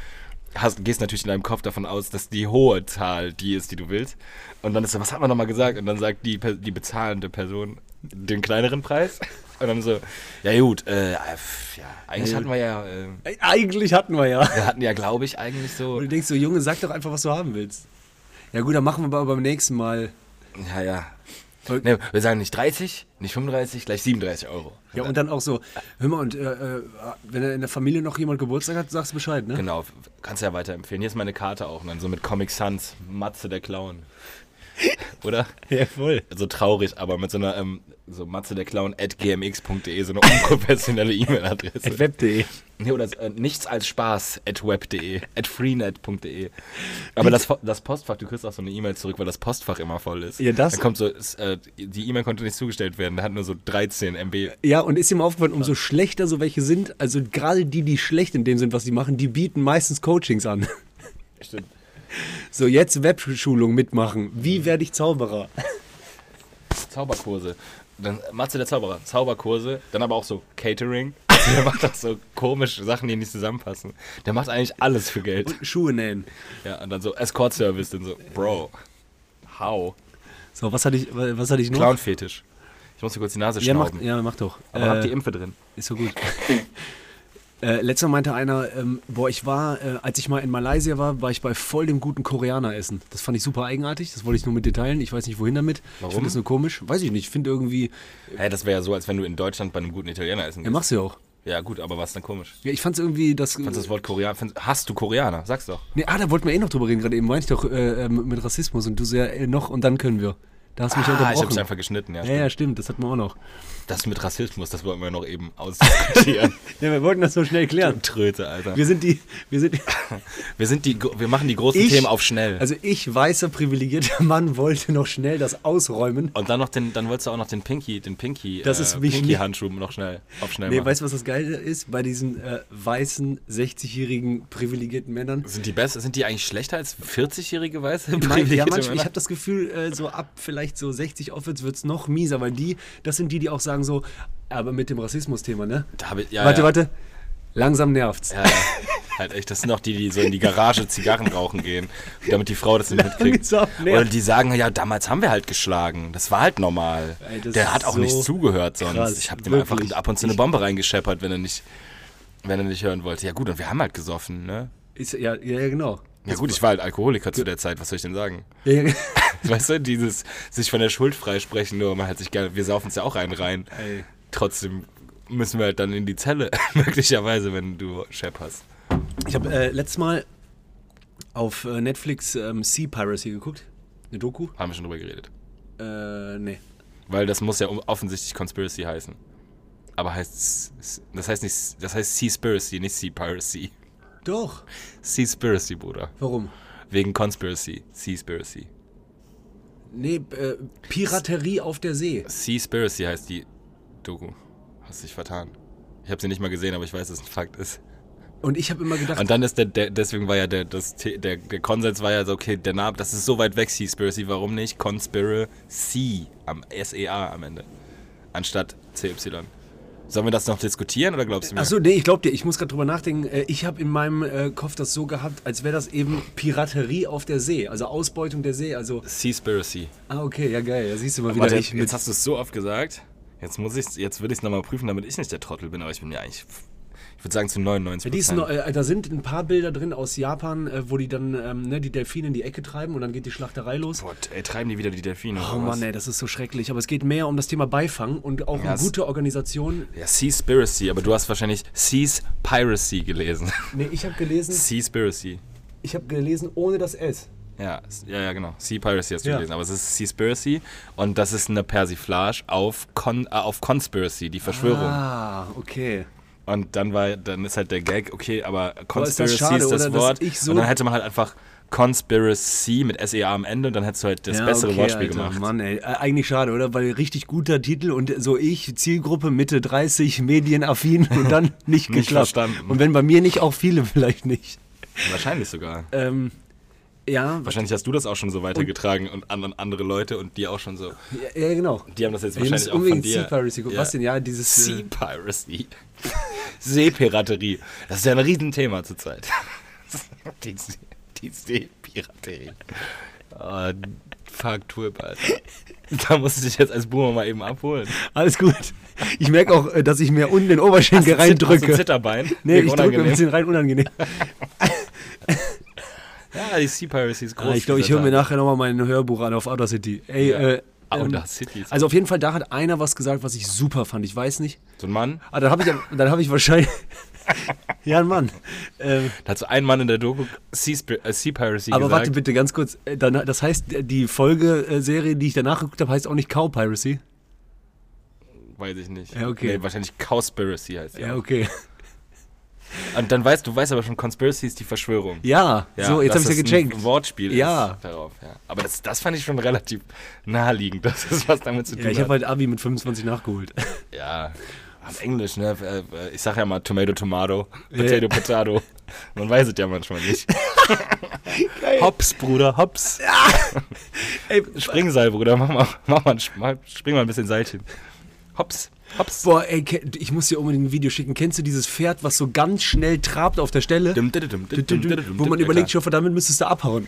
hast, gehst natürlich in deinem Kopf davon aus, dass die hohe Zahl die ist, die du willst. Und dann ist so, was hat man nochmal gesagt? Und dann sagt die, die bezahlende Person den kleineren Preis. Und dann so, ja gut, äh, ja, eigentlich hatten wir ja, äh, Eigentlich hatten wir ja. wir hatten ja, glaube ich, eigentlich so, Und du denkst so, Junge, sag doch einfach, was du haben willst. Ja gut, dann machen wir aber beim nächsten Mal. ja, ja. Ne, wir sagen nicht 30, nicht 35, gleich 37 Euro. Ja, und dann auch so, hör mal, und äh, äh, wenn in der Familie noch jemand Geburtstag hat, sagst du Bescheid, ne? Genau, kannst du ja weiterempfehlen. Hier ist meine Karte auch. Und dann so mit Comic Sans, Matze der Clown. Oder? Ja, voll. So traurig, aber mit so einer, ähm, so Matze der Clown at gmx.de, so eine unprofessionelle E-Mail-Adresse. Web.de. Nee, oder äh, nichts als Spaß at web.de, at freenet.de. Aber das, das Postfach, du kriegst auch so eine E-Mail zurück, weil das Postfach immer voll ist. Ja, das- Dann kommt so, es, äh, die E-Mail konnte nicht zugestellt werden, der hat nur so 13 MB. Ja, und ist mal aufgefallen, umso schlechter so welche sind, also gerade die, die schlecht in dem sind, was sie machen, die bieten meistens Coachings an. Stimmt. So, jetzt Webschulung mitmachen. Wie werde ich Zauberer? Zauberkurse. Dann Matze der Zauberer, Zauberkurse, dann aber auch so Catering. Also der macht auch so komische Sachen, die nicht zusammenpassen. Der macht eigentlich alles für Geld. Schuhe nähen. Ja, und dann so Escort-Service, dann so, Bro, how? So, was hatte ich, was hatte ich noch? Clown-Fetisch. Ich muss dir kurz die Nase ja, schnauben. ja, mach doch. aber hab die Impfe drin. ist so gut. Äh, letzter meinte einer, ähm, boah, ich war, äh, als ich mal in Malaysia war, war ich bei voll dem guten Koreaner essen. Das fand ich super eigenartig, das wollte ich nur mit dir teilen. Ich weiß nicht, wohin damit. Warum? Ich finde das nur komisch. Weiß ich nicht, ich finde irgendwie, Hä, das wäre ja so, als wenn du in Deutschland bei einem guten Italiener essen ja, gehst. machst du ja auch. Ja, gut, aber was denn komisch? Ja, ich fand es irgendwie, das. Fandst du das Wort Koreaner? Hast du Koreaner? Sag's doch. Nee, ah, da wollten wir eh noch drüber reden, gerade eben meinte ich doch äh, ähm, mit Rassismus und du ja, äh, noch und dann können wir. Da hast du mich Ah, ich unterbrochen. hab's einfach geschnitten, ja. ja, stimmt. ja, stimmt, das hatten wir auch noch. Das mit Rassismus, das wollten wir noch eben ausdiskutieren. Ja, wir wollten das so schnell klären. Tröte, Alter. Wir sind die, wir sind, Wir sind die, wir machen die großen Ich- Themen auf schnell. also ich, weißer, privilegierter Mann, wollte noch schnell das ausräumen. und dann noch den, dann wolltest du auch noch den Pinky, den Pinky, Das ist mich Pinky Handschuh noch schnell auf schnell Nee, machen. weißt du, was das Geile ist? Bei diesen äh, weißen, 60-jährigen, privilegierten Männern. sind die besser, sind die eigentlich schlechter als 40-jährige weiße Mein, ja, privilegierte manchmal, ich Männer? habe das Gefühl, äh, so ab vielleicht so 60 aufwärts wird es noch mieser, weil die, das sind die, die auch sagen so, aber mit dem Rassismus-Thema, ne? Ich, ja, warte, ja. warte. Langsam nervt's. Ja, ja. halt echt, das sind auch die, die so in die Garage Zigarren rauchen gehen, damit die Frau das nicht mitkriegt. Oder die sagen, ja, damals haben wir halt geschlagen. Das war halt normal. Ey, Der hat auch so nicht zugehört sonst. krass, ich habe dem einfach ab und zu eine Bombe reingescheppert, wenn er nicht, wenn er nicht hören wollte. Ja gut, und wir haben halt gesoffen, ne? Ist, ja, ja, ja, genau. Ja gut, ich war halt Alkoholiker zu der Zeit, was soll ich denn sagen? Ja, ja, Weißt du, dieses sich von der Schuld freisprechen, nur man hat sich gerne, wir saufen es ja auch einen rein. ey. Trotzdem müssen wir halt dann in die Zelle, möglicherweise, wenn du Shep hast. Ich habe äh, letztes Mal auf äh, Netflix ähm, Sea Piracy geguckt. Eine Doku. Haben wir schon drüber geredet. Äh, nee. Weil das muss ja offensichtlich Conspiracy heißen. Aber heißt das heißt nicht das heißt Seaspiracy, nicht Sea Piracy. Doch. Seaspiracy, Bruder. Warum? Wegen Conspiracy. Seaspiracy. Nee, äh, Piraterie auf der See. Seaspiracy heißt die Doku. Hast dich vertan. Ich habe sie nicht mal gesehen, aber ich weiß, dass es ein Fakt ist. Und ich habe immer gedacht, Und dann ist der, der deswegen war ja der, das, der, der Konsens war ja so, okay, der Name, das ist so weit weg, Seaspiracy, warum nicht Conspiracy am SEA am Ende, anstatt CY. Sollen wir das noch diskutieren oder glaubst du mir? Achso, nee, ich glaube dir, ich muss gerade drüber nachdenken. Äh, Ich habe in meinem äh, Kopf das so gehabt, als wäre das eben Piraterie auf der See, also Ausbeutung der See. Also, Seaspiracy. ah, okay, ja geil. Da siehst du mal wieder, Warte, ich jetzt hast du es so oft gesagt. Jetzt muss ich, jetzt würde ich es nochmal prüfen, damit ich nicht der Trottel bin, aber ich bin ja eigentlich, ich würde sagen zu 99 Die ist noch, äh, da sind ein paar Bilder drin aus Japan, äh, wo die dann ähm, ne, die Delfine in die Ecke treiben und dann geht die Schlachterei los. Boah, ey, treiben die wieder die Delfine Oh? Mann, ey, das ist so schrecklich. Aber es geht mehr um das Thema Beifang und auch Ja, um gute Organisation. Ja, Seaspiracy, aber du hast wahrscheinlich Seaspiracy gelesen. Nee, ich habe gelesen, Seaspiracy. ich habe gelesen ohne das S. Ja, s- ja, ja, genau. Sea Piracy hast du Ja. gelesen, aber es ist Seaspiracy und das ist eine Persiflage auf, Con, äh, auf Conspiracy, die Verschwörung. Ah, okay. Und dann war, dann ist halt der Gag, okay, aber ist das Conspiracy ist, schade, das Wort. so- und dann hätte man halt einfach Conspiracy mit SEA am Ende und dann hättest du halt das Ja, bessere okay, Wortspiel Alter, gemacht. Mann, ey. Äh, eigentlich schade, oder? Weil richtig guter Titel und so ich, Zielgruppe Mitte 30, medienaffin und dann nicht Nicht geklappt. verstanden. Und wenn bei mir nicht, auch viele vielleicht nicht. Wahrscheinlich sogar. Ähm, ja, Wahrscheinlich hast du das auch schon so weitergetragen und an, an andere Leute und die auch schon so. ja, ja, genau. Die haben das jetzt wahrscheinlich auch von dir. Sea Piracy gucken. Was denn? Ja, dieses, äh, Sea Piracy. Seepiraterie. Das ist ja ein Riesenthema zurzeit. die, die Seepiraterie. Oh, fuck, Tulp, Alter. Da musst du dich jetzt als Boomer mal eben abholen. Alles gut. Ich merke auch, äh, dass ich mir unten den Oberschenkel Hast Zit- hast du ein reindrücke. Zitterbein? Nee, Wegen ich drücke ein bisschen rein, unangenehm. Ja, die Sea Piracy ist groß. Ah, ich glaube, ich höre mir nachher nochmal mein Hörbuch an auf Outer City. Ey, Ja. äh, Outer ähm, City ist Also auf jeden Fall, da hat einer was gesagt, was ich super fand. Ich weiß nicht. So ein Mann, Ah, dann habe ich, dann hab ich wahrscheinlich... ja, ein Mann. Ähm, da hat so ein Mann in der Doku Sea, äh, sea Piracy aber gesagt. warte bitte ganz kurz. Äh, Dann, das heißt, die Folgeserie, die ich danach geguckt habe, heißt auch nicht Cow Piracy. Weiß ich nicht. Ja, okay. Nee, wahrscheinlich Cowspiracy heißt die. Ja, auch. okay. Und dann weißt du, weißt aber schon, Conspiracy ist die Verschwörung. Ja, Ja, so, jetzt habe ich ja gecheckt. Ein Wortspiel Ja. ist darauf, ja. Aber das, das fand ich schon relativ naheliegend, dass das was damit zu tun Ja, ich hat. habe halt Abi mit 25 nachgeholt. ja, auf Englisch, ne? äh, äh, Ich sag ja mal Tomato, Tomato, Ja. Potato, Potato. Man weiß es ja manchmal nicht. Hops, Bruder, hops. Ey, Springseil, Bruder, mach mal, mach mal, spring mal ein bisschen Seilchen. Hops, hops. boah, ey, ich muss dir unbedingt ein Video schicken. Kennst du dieses Pferd, was so ganz schnell trabt auf der Stelle? Dum, dum, dum, dum, dum, dum, dum, Wo man ja, überlegt, klar. schon, damit müsstest du abhauen.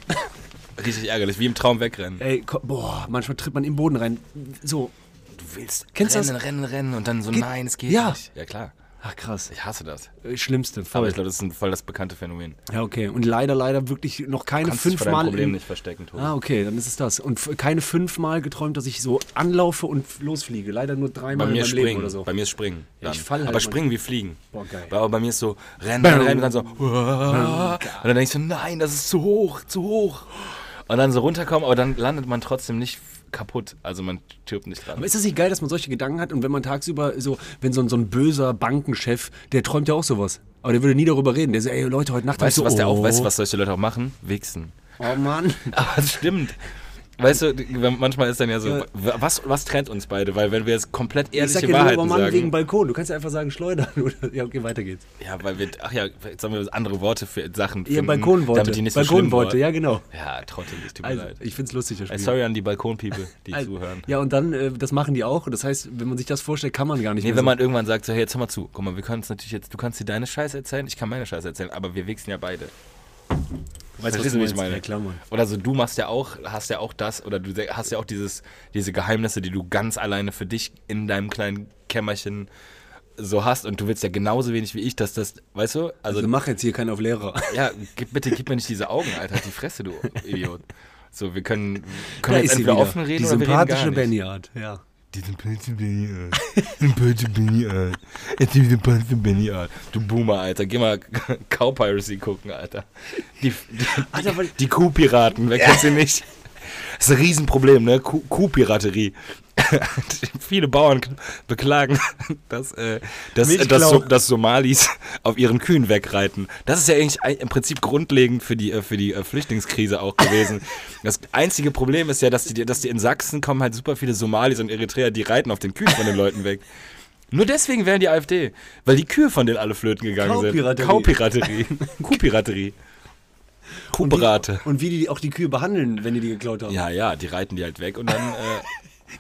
Richtig ärgerlich, wie im Traum wegrennen. Ey, ko- boah, manchmal tritt man im Boden rein. So, Du willst Kennst du rennen, das? rennen, rennen und dann so, Geht- nein, es geht Ja. nicht. Ja, klar. Ach krass. Ich hasse das. Äh, Schlimmste, Aber voll. ich glaube, das ist ein, voll das bekannte Phänomen. Ja, okay. Und leider, leider wirklich noch keine Kannst dich vor deinem fünfmal. Problem nicht verstecken, Tobi. Ah, okay, dann ist es das. Und keine fünfmal geträumt, dass ich so anlaufe und losfliege. Leider nur Bei dreimal in mir meinem springen. Leben oder so. Bei mir ist springen. Ja, ich dann. fall halt Aber springen wie fliegen. Boah, geil. Aber bei mir ist so, rennen, Bam. rennen, rennen, und dann so, und dann denkst du, nein, das ist zu hoch, zu hoch. Und dann so runterkommen, aber dann landet man trotzdem nicht kaputt. Also man stirbt nicht dran. Aber ist das nicht geil, dass man solche Gedanken hat und wenn man tagsüber so, wenn so ein, so ein böser Bankenchef, der träumt ja auch sowas. Aber der würde nie darüber reden. Der sagt, ey Leute, heute Nacht Weißt du, was so, der auch, oh. weißt du, was solche Leute auch machen? Wichsen. Oh Mann. Aber es stimmt. Weißt du, manchmal ist dann ja so, Ja. was, was trennt uns beide? Weil wenn wir jetzt komplett Ich ehrliche sag ja nur, Wahrheiten aber Mann sagen. wegen Balkon. Du kannst ja einfach sagen, schleudern. Oder, ja, okay, weiter geht's. ja, weil wir, ach ja, jetzt haben wir andere Worte für Sachen Ja, finden, Balkonworte. damit die nicht so Balkonworte, ja, genau. Ja, Trottel, es tut mir Also, leid. ich find's lustig, das Spiel. sorry an die Balkon-People, die Also, zuhören. Ja, und dann, äh, das machen die auch. Das heißt, wenn man sich das vorstellt, kann man gar nicht Nee, mehr wenn so. man irgendwann sagt, so, hey, jetzt hör mal zu. Guck mal, wir können es natürlich jetzt, du kannst dir deine Scheiße erzählen, ich kann meine Scheiße erzählen, aber wir wichsen ja beide. Weißt du, wie ich meine? Ja. Oder so, du machst ja auch, hast ja auch das, oder du hast ja auch dieses, diese Geheimnisse, die du ganz alleine für dich in deinem kleinen Kämmerchen so hast und du willst ja genauso wenig wie ich, dass das, weißt du? Also, Also mach jetzt hier keinen auf Lehrer. ja, gib, bitte gib mir nicht diese Augen, Alter, die Fresse, du Idiot. So, wir können, Da können wir ist jetzt entweder wieder. offen reden Die oder wir reden gar sympathische nicht. Benny-Art, ja. Die sympathische Benny Art. Sympathische Benny Art. Jetzt die sympathische Benny Art. Du Boomer, Alter. Geh mal Cow Piracy gucken, Alter. Die, die, Alter, weil- die Kuhpiraten, wer kennt sie nicht? Das ist ein Riesenproblem, ne? Kuh- Kuhpiraterie. Viele Bauern beklagen, dass, äh, dass, äh, dass, so, dass Somalis auf ihren Kühen wegreiten. Das ist ja eigentlich im Prinzip grundlegend für die, äh, für die äh, Flüchtlingskrise auch gewesen. Das einzige Problem ist ja, dass die, dass die in Sachsen kommen halt super viele Somalis und Eritreer, die reiten auf den Kühen von den Leuten weg. Nur deswegen wären die AfD, weil die Kühe von denen alle flöten gegangen sind. Kaupiraterie. Kuhpiraterie. Kuhberate. Und wie die auch die Kühe behandeln, wenn die die geklaut haben. Ja, ja, die reiten die halt weg und dann äh,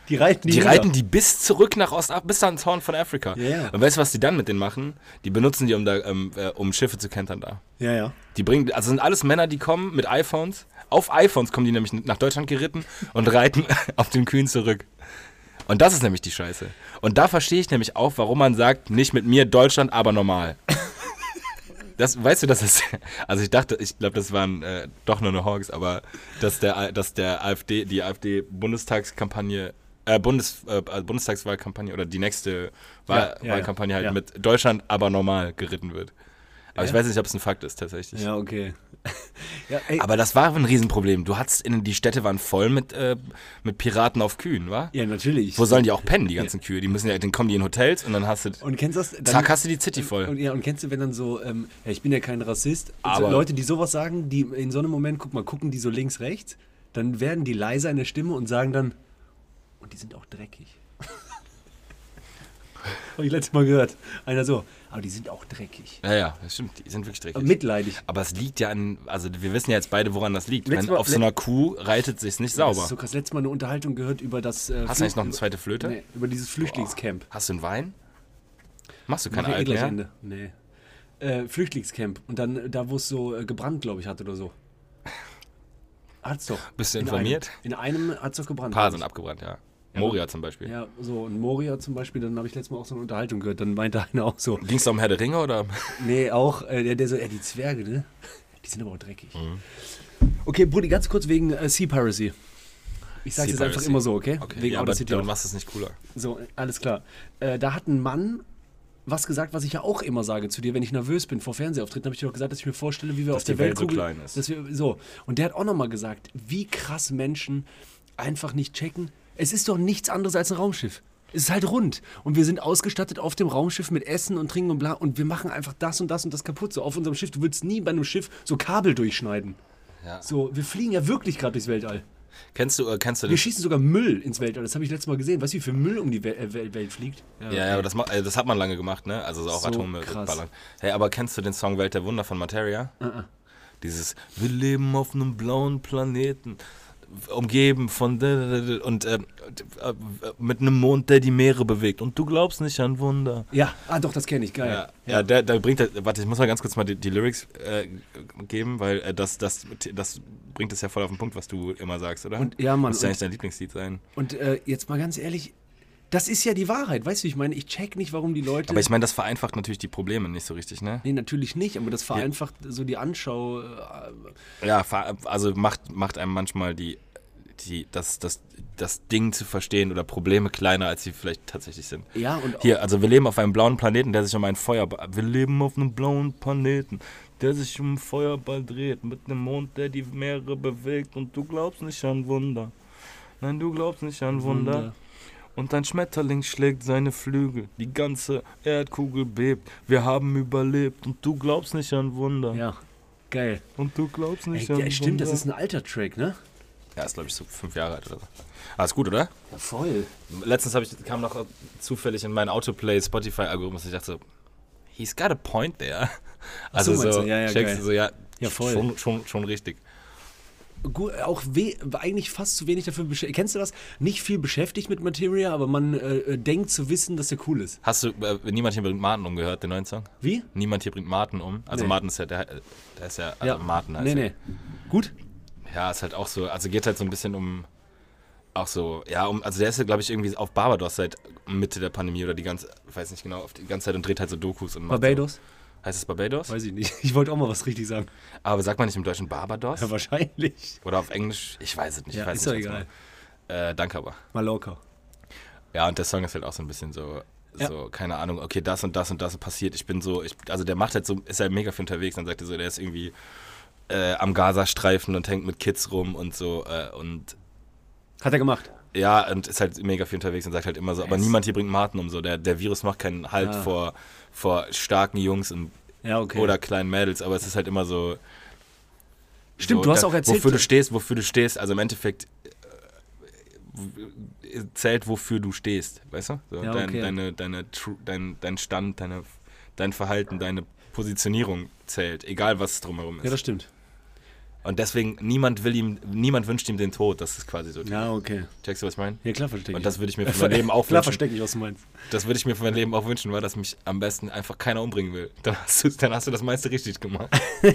Die reiten die, die reiten die bis zurück nach Ostafrika, bis ans Horn von Afrika. Ja, ja. Und weißt du, was die dann mit denen machen? Die benutzen die, um, da, ähm, äh, um Schiffe zu kentern da. Ja, ja. Die bringen, also sind alles Männer, die kommen mit iPhones. Auf iPhones kommen die nämlich nach Deutschland geritten und reiten auf den Kühen zurück. Und das ist nämlich die Scheiße. Und da verstehe ich nämlich auch, warum man sagt, nicht mit mir Deutschland, aber normal. Das, weißt du, das ist, also ich dachte, ich glaube, das waren äh, doch nur eine Hawks, aber dass der, dass der AfD, die AfD-Bundestagskampagne, äh, Bundes, äh, Bundestagswahlkampagne oder die nächste Wahl, Ja, ja, Wahlkampagne halt ja. mit Deutschland, aber normal geritten wird. Aber ich weiß nicht, ob es ein Fakt ist, tatsächlich. Ja, okay. Aber das war ein Riesenproblem. Du hattest in, die Städte waren voll mit, äh, mit Piraten auf Kühen, wa? ja, natürlich. Wo sollen die auch pennen, die ganzen Kühe? Die müssen ja, dann kommen die in Hotels und dann hast du, Und kennst du das? Dann, zack, hast du die City voll. Und, ja, und kennst du, wenn dann so, ähm, ja, ich bin ja kein Rassist, Aber- so Leute, die sowas sagen, die in so einem Moment, guck mal, gucken die so links, rechts, dann werden die leiser in der Stimme und sagen dann, die sind auch dreckig. Habe ich letztes Mal gehört. Einer so, aber die sind auch dreckig. Ja, ja, das stimmt, die sind wirklich dreckig. Mitleidig. Aber es liegt ja an, also wir wissen ja jetzt beide, woran das liegt. Wenn auf so einer Kuh reitet sich's nicht Das sauber. ist so krass. Letztes Mal eine Unterhaltung gehört über das. Äh, Hast du eigentlich noch eine zweite Flöte? Nee, über dieses Flüchtlingscamp. Hast du einen Wein? Machst du Mach keine Alk gleich mehr? Ende. Nee. Äh, Flüchtlingscamp. Und dann äh, da, wo es so äh, gebrannt, glaube ich, hat oder so. Hat's doch. Bist du In informiert? Einem, in einem hat's doch gebrannt. Ein paar sind abgebrannt, ja. Moria zum Beispiel. Ja, so. Und Moria zum Beispiel, dann habe ich letztes Mal auch so eine Unterhaltung gehört. Dann meinte einer auch so. Ging es da um Herr der Ringe oder? Nee, auch, äh, der, der so, ja, die Zwerge, ne? Die sind aber auch dreckig. Mhm. Okay, Brudi, ganz kurz wegen äh, Sea Piracy. Ich sage jetzt einfach immer so, okay? Okay, Wegen ja, Outer aber City dann auch. machst du es nicht cooler. So, alles klar. Äh, da hat ein Mann was gesagt, was ich ja auch immer sage zu dir, wenn ich nervös bin vor Fernsehauftritten, habe ich dir doch gesagt, dass ich mir vorstelle, wie wir Dass auf der Welt so klein ist. Dass wir, so. Und der hat auch nochmal gesagt, wie krass Menschen einfach nicht checken. Es ist doch nichts anderes als ein Raumschiff. Es ist halt rund. Und wir sind ausgestattet auf dem Raumschiff mit Essen und Trinken und bla. Und wir machen einfach das und das und das kaputt. So auf unserem Schiff. Du würdest nie bei einem Schiff so Kabel durchschneiden. Ja. So, wir fliegen ja wirklich gerade durchs Weltall. Kennst du, äh, kennst du Wir schießen sogar Müll ins Weltall. Das habe ich letztes Mal gesehen. Weißt du, wie viel Müll um die Wel äh, Wel Welt fliegt? Ja, ja, aber das, äh, das hat man lange gemacht, ne? Also so auch So Atome krass. ballern. Hey, aber kennst du den Song Welt der Wunder von Materia? Dieses Wir leben auf einem blauen Planeten, umgeben von und äh, mit einem Mond, der die Meere bewegt. Und du glaubst nicht an Wunder. Ja, ah doch, das kenne ich. Geil. Ja, ja der, der bringt, das- warte, ich muss mal ganz kurz mal die, die Lyrics äh, geben, weil äh, das, das, das bringt es ja voll auf den Punkt, was du immer sagst, oder? Und- ja, Mann, Müsste ja und- eigentlich dein Lieblingslied sein. Und äh, jetzt mal ganz ehrlich, Das ist ja die Wahrheit, weißt du, ich meine, ich check nicht, warum die Leute. Aber ich meine, das vereinfacht natürlich die Probleme nicht so richtig, ne? nee, natürlich nicht, aber das vereinfacht so die Anschau. äh, Ja, also macht, macht einem manchmal die, die, das, das, das Ding zu verstehen oder Probleme kleiner, als sie vielleicht tatsächlich sind. Ja, und Hier, also wir leben auf einem blauen Planeten, der sich um ein Feuerball. Wir leben auf einem blauen Planeten, der sich um einen Feuerball dreht, mit einem Mond, der die Meere bewegt. Und du glaubst nicht an Wunder. Nein, du glaubst nicht an Wunder. Wunder. Und ein Schmetterling schlägt seine Flügel. Die ganze Erdkugel bebt. Wir haben überlebt. Und du glaubst nicht an Wunder. Ja, geil. Und du glaubst Ey, nicht an ja, Wunder. stimmt, das ist ein alter Track, ne? Ja, ist glaube ich so fünf Jahre alt oder so. Ah, ist gut, oder? Ja, voll. Letztens ich, kam noch zufällig in meinen Autoplay Spotify-Algorithmus. Ich dachte so, he's got a point there. Also so, du? Ja, ja, checkst geil. du so, ja, Ja, voll. Schon, schon, schon richtig. Auch eigentlich fast zu wenig dafür beschäftigt. Kennst du das? Nicht viel beschäftigt mit Materia, aber man äh, äh, denkt zu wissen, dass er cool ist. Hast du äh, Niemand hier bringt Martin umgehört, den neuen Song? Wie? Niemand hier bringt Martin um. Also Nee. Martin ist ja, der, der ist ja, also Martin heißt Nee, er. nee. Gut? Ja, ist halt auch so, also geht halt so ein bisschen um, auch so, ja, um, also der ist ja, glaube ich, irgendwie auf Barbados seit Mitte der Pandemie oder die ganze, ich weiß nicht genau, auf die ganze Zeit und dreht halt so Dokus und Barbados? So, heißt es Barbados? Weiß ich nicht. Ich wollte auch mal was richtig sagen. Aber sagt man nicht im Deutschen Barbados? Ja, wahrscheinlich. Oder auf Englisch? Ich weiß es nicht. Ja, weiß ist doch egal. Äh, danke aber. Mallorca. Ja, und der Song ist halt auch so ein bisschen so, Ja. so, keine Ahnung, okay, das und das und das passiert. Ich bin so, ich, also der macht halt so, ist halt mega viel unterwegs. Dann sagt er so, der ist irgendwie äh, am Gazastreifen und hängt mit Kids rum und so. Äh, und Hat er gemacht. ja, und ist halt mega viel unterwegs und sagt halt immer so, aber niemand hier bringt Martin um so. Der, der Virus macht keinen Halt Ah. vor, vor starken Jungs und, Ja, okay. oder kleinen Mädels, aber es ist halt immer so. Stimmt, so, du hast da- auch erzählt. Wofür du stehst, wofür du stehst. Also im Endeffekt äh, zählt, wofür du stehst, weißt du? So, Ja, dein, okay. deine, deine, tru- dein, dein Stand, deine, dein Verhalten, deine Positionierung zählt, egal was drumherum ist. ja, das stimmt. Und deswegen, niemand will ihm, niemand wünscht ihm den Tod. Das ist quasi so. Ja, okay. Checkst du, was ich meine? Ja, klar verstehe ich. Und das würde ich mir für mein Leben auch Klar wünschen. verstehe ich, was du meinst. Das würde ich mir für mein Leben auch wünschen, weil das mich am besten einfach keiner umbringen will. Dann hast du, dann hast du das meiste richtig gemacht.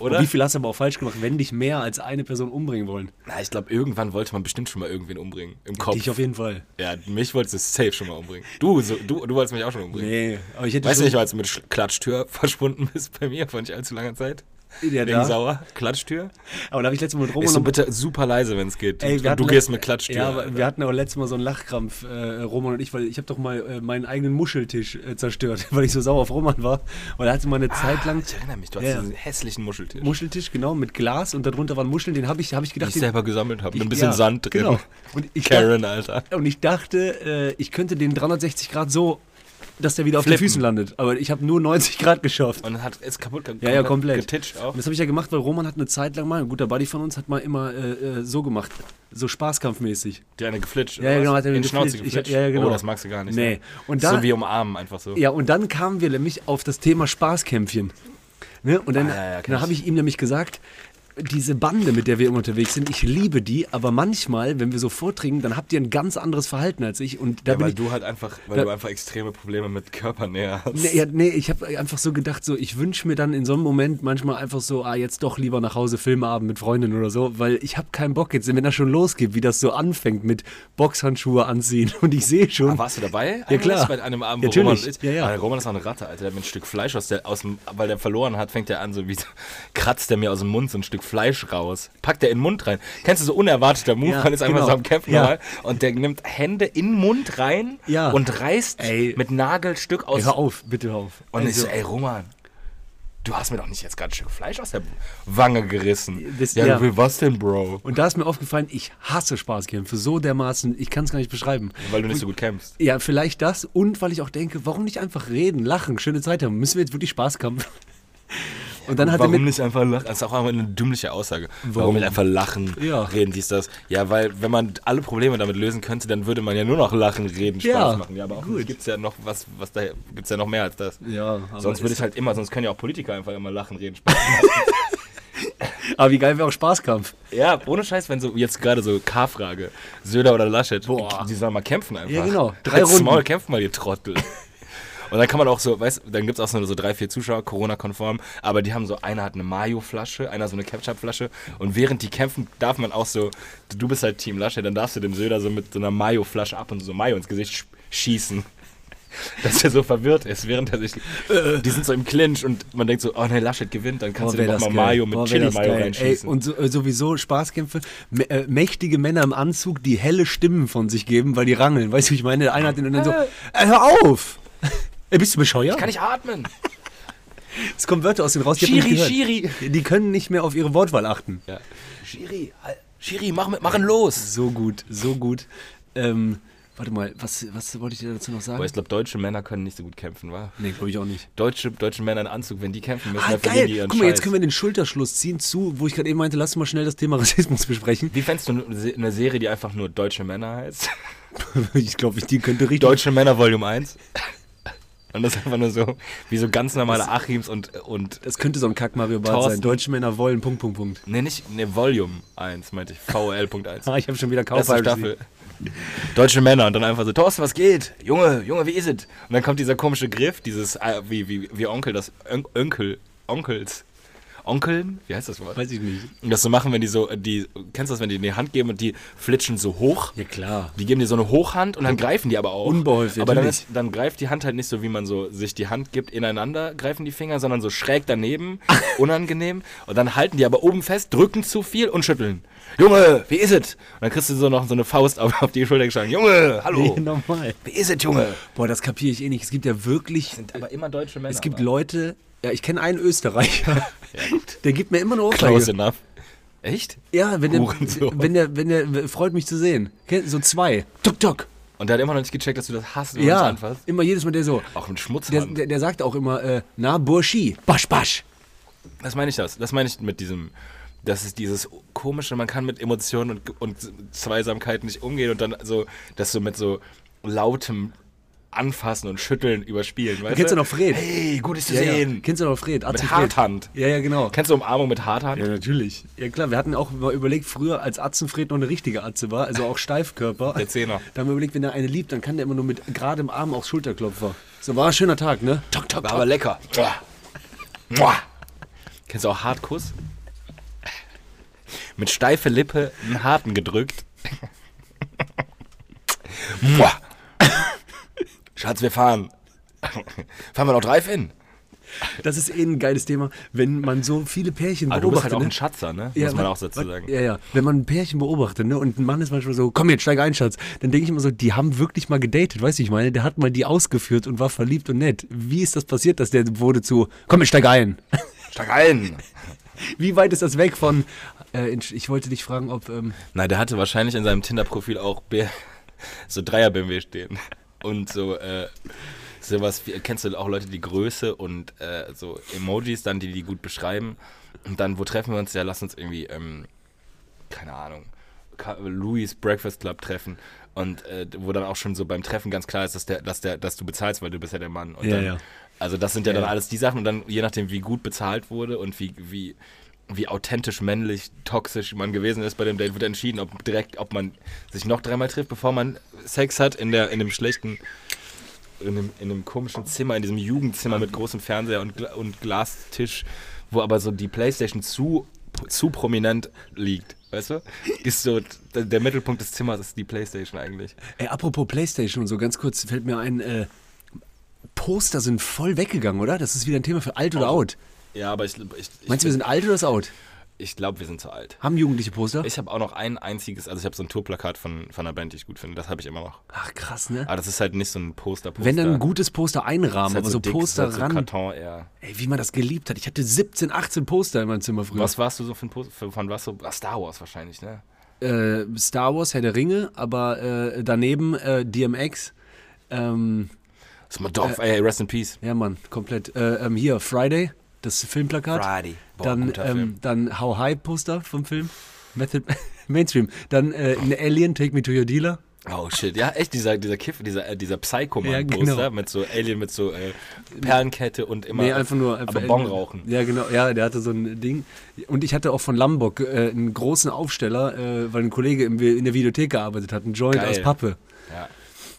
Oder? Wie viel hast du aber auch falsch gemacht, wenn dich mehr als eine Person umbringen wollen? Na, ich glaube, irgendwann wollte man bestimmt schon mal irgendwen umbringen. Im Kopf. Dich auf jeden Fall. Ja, mich wolltest du safe schon mal umbringen. Du, so, du, du wolltest mich auch schon umbringen. Nee, aber ich hätte Weißt du nicht, als du mit Sch- Klatschtür verschwunden bist bei mir vor nicht allzu langer Zeit? Ja, Wegen da. sauer? Klatschtür? Aber da habe ich letztes Mal mit Roman Ist so bitte super leise, wenn es geht. Ey, und du gehst mit Klatschtür. Ja, aber wir hatten aber letztes Mal so einen Lachkrampf, äh, Roman und ich, weil ich habe doch mal äh, meinen eigenen Muscheltisch äh, zerstört, weil ich so sauer auf Roman war. Und er hatte mal eine Zeit lang ich erinnere mich, du hast Ja, diesen hässlichen Muscheltisch. Muscheltisch, genau, mit Glas und darunter waren Muscheln, den habe ich, hab ich die gedacht... ich den- selber gesammelt habe. Mit ein bisschen ja, Sand drin. Genau. Und ich, dachte, Karen, Alter. und ich dachte, äh, ich könnte den 360 Grad so, dass der wieder auf den. Füßen landet. Aber ich habe nur 90 Grad geschafft. Und hat ist kaputt ge- Ja, ja, komplett. getitscht auch. Und das habe ich ja gemacht, weil Roman hat eine Zeit lang mal, ein guter Buddy von uns, hat mal immer äh, äh, so gemacht. So spaßkampfmäßig. Die eine geflitscht. Ja, ja, genau, hat er In die Schnauze geflitscht. Ich- ja, genau. Oh, das magst du gar nicht. Nee. Ne? Und da, so wie umarmen, einfach so. Ja, und dann kamen wir nämlich auf das Thema Spaßkämpfchen. Ne? Und dann, Ah, ja, ja, dann habe ich ihm nämlich gesagt, diese Bande, mit der wir immer unterwegs sind, ich liebe die, aber manchmal, wenn wir so vordringen, dann habt ihr ein ganz anderes Verhalten als ich. Und da Ja, weil ich. du halt einfach, weil Da- du einfach extreme Probleme mit Körpernähe hast. Nee, ja, nee, ich habe einfach so gedacht, so ich wünsche mir dann in so einem Moment manchmal einfach so, ah, jetzt doch lieber nach Hause Filmabend mit Freundin oder so, weil ich habe keinen Bock jetzt, wenn das schon losgeht, wie das so anfängt mit Boxhandschuhe anziehen und ich sehe schon, Ah, warst du dabei? Ja, klar. Bei einem Abend, wo Natürlich. Roman ist. Ja, ja. Roman ist auch eine Ratte, Alter. Der mir ein Stück Fleisch aus der, aus dem, weil der verloren hat, fängt er an, so wie kratzt er mir aus dem Mund so ein Stück Fleisch raus. Packt er in den Mund rein. Kennst du so unerwarteter Move? Ja, man ist einfach genau. so am Kämpfen Ja. Und der nimmt Hände in den Mund rein Ja. und reißt Ey. mit Nagelstück aus. Ey, hör auf, bitte hör auf. Und ich Also, so, ey Roman, du hast mir doch nicht jetzt gerade ein Stück Fleisch aus der Wange gerissen. Das- ja, ja. wie was denn, Bro? und da ist mir aufgefallen, ich hasse Spaßkämpfe so dermaßen, ich kann es gar nicht beschreiben. Weil du nicht so gut kämpfst. Ja, vielleicht das und weil ich auch denke, warum nicht einfach reden, lachen, schöne Zeit haben. Müssen wir jetzt wirklich Spaßkampf? Und dann hat er Warum mit, nicht einfach lachen? Das ist auch einfach eine dümmliche Aussage. Warum, nicht einfach lachen, Ja. reden, dies, das? Ja, weil wenn man alle Probleme damit lösen könnte, dann würde man ja nur noch lachen, reden, Spaß Ja, machen. Ja, aber auch gut. gibt es ja noch was, was da gibt's ja noch mehr als das. Ja, aber sonst würde ich halt immer, sonst können ja auch Politiker einfach immer lachen, reden, Spaß machen. Aber wie geil wäre auch Spaßkampf. ja, ohne Scheiß, wenn so jetzt gerade so K-Frage, Söder oder Laschet, Boah. die sollen mal kämpfen einfach. Ja, genau. Drei Runden. Maul, kämpft mal, ihr Trottel. Und dann kann man auch so, weißt dann gibt es auch so, so drei, vier Zuschauer, Corona-konform, aber die haben so, einer hat eine Mayo-Flasche, einer so eine Ketchup-Flasche und während die kämpfen, darf man auch so, du bist halt Team Lasche, dann darfst du dem Söder so mit so einer Mayo-Flasche ab und so Mayo ins Gesicht sch schießen. Dass er so verwirrt ist, während er sich. Die sind so im Clinch und man denkt so, oh ne, Laschet gewinnt, dann kannst Boah, du dir das noch mal geil. Mayo mit Boah, Chili-Mayo geil. reinschießen. Ey, und so, äh, sowieso Spaßkämpfe, äh, mächtige Männer im Anzug, die helle Stimmen von sich geben, weil die rangeln. Weißt du, wie ich meine? Der eine hat den und dann so, äh, hör auf! Ey, bist du bescheuert? kann ich atmen? Es kommen Wörter aus den raus, die ich Schiri, nicht Schiri. Die können nicht mehr auf ihre Wortwahl achten. Ja. Schiri, halt- Schiri, mach, machen los. So gut, so gut. Ähm, warte mal, was, was wollte ich dir dazu noch sagen? Aber ich glaube, deutsche Männer können nicht so gut kämpfen, wa? nee, glaube ich auch nicht. Deutsche, deutsche Männer in Anzug, wenn die kämpfen müssen, Ah, dann verlieren die geil. ihren Guck mal, jetzt Scheiß. können wir den Schulterschluss ziehen zu, wo ich gerade eben meinte, lass uns mal schnell das Thema Rassismus besprechen. Wie fändest du eine Serie, die einfach nur Deutsche Männer heißt? ich glaube, die könnte richtig. Deutsche Männer Volume 1. Und das ist einfach nur so, wie so ganz normale Achims und, und Das könnte so ein Kack Mario Bart sein. Deutsche Männer wollen, Punkt, Punkt, Punkt. Ne, nicht, ne, Volume 1, meinte ich. VL.1. Ah, ich habe schon wieder Kaufhaus. Staffel. Deutsche Männer und dann einfach so, Thorsten, was geht? Junge, Junge, wie ist es? Und dann kommt dieser komische Griff, dieses, äh, wie, wie, wie Onkel, das Ön Onkel, Onkels, Onkeln? Wie heißt das Wort? Weiß ich nicht. Und das so machen, wenn die so, die, kennst du das, wenn die in die Hand geben und die flitschen so hoch? Ja, klar. Die geben dir so eine Hochhand und dann greifen die aber auch. Unbeholfen, Aber dann, ist, dann greift die Hand halt nicht so, wie man so sich die Hand gibt, ineinander greifen die Finger, sondern so schräg daneben, unangenehm. Und dann halten die aber oben fest, drücken zu viel und schütteln. Junge, wie ist es? Und dann kriegst du so noch so eine Faust auf, auf die Schulter geschlagen. Junge, hallo. Nee, normal. Wie ist es, Junge? Boah, das kapiere ich eh nicht. Es gibt ja wirklich. Sind aber immer deutsche Männer. Es gibt. Leute. Ja, ich kenne einen Österreicher. Der gibt mir immer eine Close Ohrfeige. enough. Echt? Ja, wenn der, wenn der, wenn der, freut mich zu sehen. Kennt- So zwei. Tuk, tuk. Und der hat immer noch nicht gecheckt, dass du das hast, wenn du Ja, das anfasst. immer jedes Mal der so. Auch ein Der, Schmutzhand. der, der sagt auch immer, äh, na, Burschi, basch, basch. Das meine ich das. Das meine ich mit diesem. Das ist dieses komische, man kann mit Emotionen und, und Zweisamkeit nicht umgehen und dann so, das so mit so lautem Anfassen und Schütteln überspielen. Weißt Kennst du noch Fred? Hey, gut dich zu Ja, sehen. ja. Kennst du noch Fred? Atze Mit Fred. Harthand. Ja, ja, genau. Kennst du Umarmung mit Harthand? Ja, natürlich. Ja, klar, wir hatten auch mal überlegt, früher, als Atzenfred noch eine richtige Atze war, also auch Steifkörper. Der Zehner. Da haben wir überlegt, wenn er eine liebt, dann kann der immer nur mit geradem Arm aufs Schulterklopfer. So war ein schöner Tag, ne? Tok, tok, War aber lecker. Kennst du auch Hartkuss? Mit steife Lippe einen harten gedrückt. Mua. Schatz, wir fahren. fahren wir noch Drive-In? Das ist eh ein geiles Thema, wenn man so viele Pärchen Aber du bist beobachtet. halt auch ne? ein Schatzer, ne? Ja, Muss man auch dazu sagen. Ja, ja. Wenn man ein Pärchen beobachtet, ne, und ein Mann ist manchmal so, komm jetzt, steig ein, Schatz, dann denke ich immer so, die haben wirklich mal gedatet, weißt du, ich meine, der hat mal die ausgeführt und war verliebt und nett. Wie ist das passiert, dass der wurde zu, komm jetzt, steig ein? Steig ein! Wie weit ist das weg von, äh, ich wollte dich fragen, ob, ähm, Nein, der hatte wahrscheinlich in seinem Tinder-Profil auch so Dreier-BMW stehen. Und so, äh, sowas wie, kennst du auch Leute, die Größe und äh, so Emojis dann, die die gut beschreiben. Und dann, wo treffen wir uns? Ja, lass uns irgendwie, ähm, keine Ahnung, Louis Breakfast Club treffen. Und äh, wo dann auch schon so beim Treffen ganz klar ist, dass, der, dass, der, dass du bezahlst, weil du bist ja der Mann. Und Ja, dann, ja. Also das sind ja, Ja, dann alles die Sachen und dann je nachdem, wie gut bezahlt wurde und wie, wie, wie authentisch männlich, toxisch man gewesen ist bei dem Date, wird entschieden, ob direkt, ob man sich noch dreimal trifft, bevor man Sex hat in der in dem schlechten, in dem, in dem komischen Zimmer, in diesem Jugendzimmer mit großem Fernseher und, und Glastisch, wo aber so die Playstation zu, zu prominent liegt. Weißt du? Ist so, der, der Mittelpunkt des Zimmers ist die Playstation eigentlich. ey, apropos Playstation und so, ganz kurz, fällt mir ein, äh, Poster sind voll weggegangen, oder? Das ist wieder ein Thema für alt oder out. Ja, aber ich, ich, ich, Meinst du, wir sind alt oder ist out? ich glaube, wir sind zu alt. Haben Jugendliche Poster? Ich habe auch noch ein einziges, also ich habe so ein Tourplakat von, von einer Band, die ich gut finde. Das habe ich immer noch. Ach, krass, ne? Aber das ist halt nicht so ein Poster-Poster. Wenn dann ein gutes Poster einrahmen, halt aber so, dick, Poster halt ran. So Karton eher. Ey, wie man das geliebt hat. Ich hatte 17, 18 Poster in meinem Zimmer früher. Was warst du so für ein Poster? Von was so? Star Wars wahrscheinlich, ne? Äh, Star Wars, Herr der Ringe, aber äh, daneben äh, DMX. Ähm, Das ist mal doof. Ey, rest in peace. ja, Mann, komplett. Äh, ähm, hier, Friday, das Filmplakat. Friday. Boah, dann, ähm, dann How High Poster vom Film. Method, Mainstream. Dann äh, ein Alien, Take Me to Your Dealer. Oh shit, ja echt, dieser, dieser Kiff, dieser, äh, dieser Psycho-Man-Poster Ja, genau. mit so Alien, mit so äh, Perlenkette und immer nee, einfach nur. Einfach aber Bon rauchen. Ja, genau. Ja, der hatte so ein Ding. Und ich hatte auch von Lambok äh, einen großen Aufsteller, äh, weil ein Kollege im, in der Videothek gearbeitet hat. Ein Joint Geil. aus Pappe. Ja.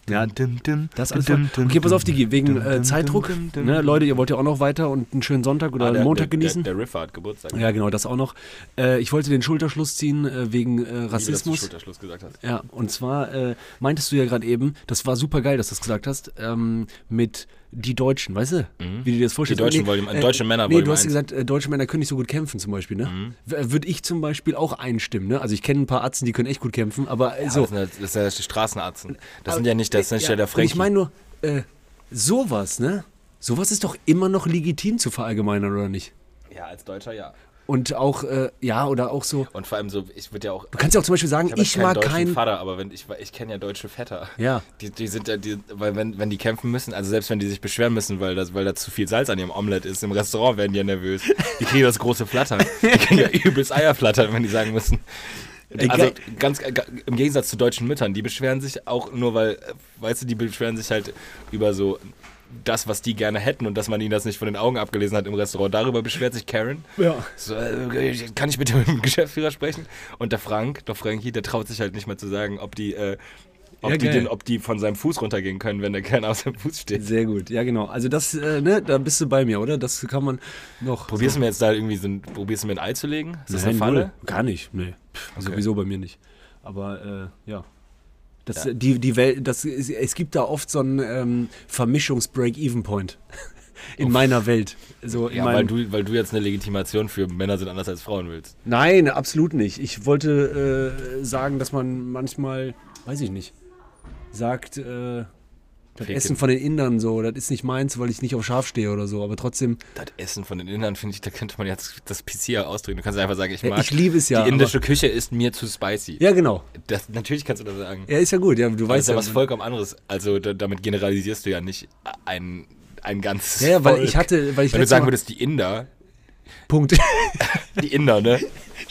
Ja, Dim, dim, Das alles dim, dim, Okay, pass auf, Digi, wegen dim, äh, dim, Zeitdruck. dim, dim, Ne. Leute, ihr wollt ja auch noch weiter und einen schönen Sonntag oder Ah, einen der- Montag der, genießen. Der, der Riffer hat Geburtstag. ja, genau, das auch noch. Äh, ich wollte den Schulterschluss ziehen äh, wegen äh, Wie du Rassismus. Schulterschluss gesagt hast. Ja, und zwar äh, meintest du ja gerade eben, das war super geil, dass du das gesagt hast, ähm, mit die Deutschen, weißt du? Wie du dir das vorstellst. Mhm. Die deutschen Volume- deutsche Männer Nee, Volume du hast gesagt, äh, deutsche Männer können nicht so gut kämpfen zum Beispiel, ne? W- Würde ich zum Beispiel auch einstimmen, ne? Also ich kenne ein paar Atzen, die können echt gut kämpfen, aber äh, Ja, so. das, sind, ja- das sind ja die Straßenarzten. Das sind ja nicht, das ist nicht ja, der und Frankie. ich meine nur, äh, sowas, ne? Sowas ist doch immer noch legitim zu verallgemeinern, oder nicht? ja, als Deutscher ja. Und auch, äh, ja, oder auch so. Und vor allem so, ich würde ja auch. Du kannst ja auch zum Beispiel sagen, ich, keinen mag keinen. Vater, aber wenn ich, ich kenne ja deutsche Väter. Ja. Die, die sind ja, die, weil wenn, wenn die kämpfen müssen, also selbst wenn die sich beschweren müssen, weil, das, weil da zu viel Salz an ihrem Omelett ist, im Restaurant werden die ja nervös. Die kriegen das große Flattern. Die kriegen ja übelst Eierflattern, wenn die sagen müssen. Also ganz im Gegensatz zu deutschen Müttern, die beschweren sich auch nur, weil, äh, weißt du, die beschweren sich halt über so das, was die gerne hätten und dass man ihnen das nicht von den Augen abgelesen hat im Restaurant. Darüber beschwert sich Karen. Ja. So, äh, kann ich mit dem Geschäftsführer sprechen? Und der Frank, der Frankie, der traut sich halt nicht mal zu sagen, ob die, äh, ob, Ja, die den, ob die von seinem Fuß runtergehen können, wenn der keiner auf seinem Fuß steht. Sehr gut, ja genau. Also das, äh, ne, da bist du bei mir, oder? Das kann man noch. Probierst du mir jetzt da irgendwie so ein, probierst du mir ein Ei zu legen? Ist das Nein, eine Falle? null. Gar nicht, nee. Pff, Okay. Sowieso bei mir nicht. Aber äh, ja. Das, Ja. Die, die Welt, das, ist- es gibt da oft so einen ähm, Vermischungs-Break-Even-Point in meiner Welt. So Ja, weil du, weil du jetzt eine Legitimation für Männer sind anders als Frauen willst. Nein, absolut nicht. Ich wollte äh, sagen, dass man manchmal, weiß ich nicht, sagt, äh, das Ficken. Essen von den Indern so, das ist nicht meins, weil ich nicht auf Schaf stehe oder so. Aber trotzdem, Das Essen von den Indern, finde ich, da könnte man jetzt das PC ja ausdrücken. Du kannst einfach sagen, ich Ja, mag ich liebe es ja, Die indische Küche ist mir zu spicy. ja genau. Das, natürlich kannst du das sagen. Ja, ist ja gut. Ja, du Das weißt ist ja ja was vollkommen anderes. Also da, damit generalisierst du ja nicht ein, ein ganzes Ja, ja, weil Volk. ich hatte, weil ich Wenn du sagen würdest, die Inder, Punkt. die Inder, ne?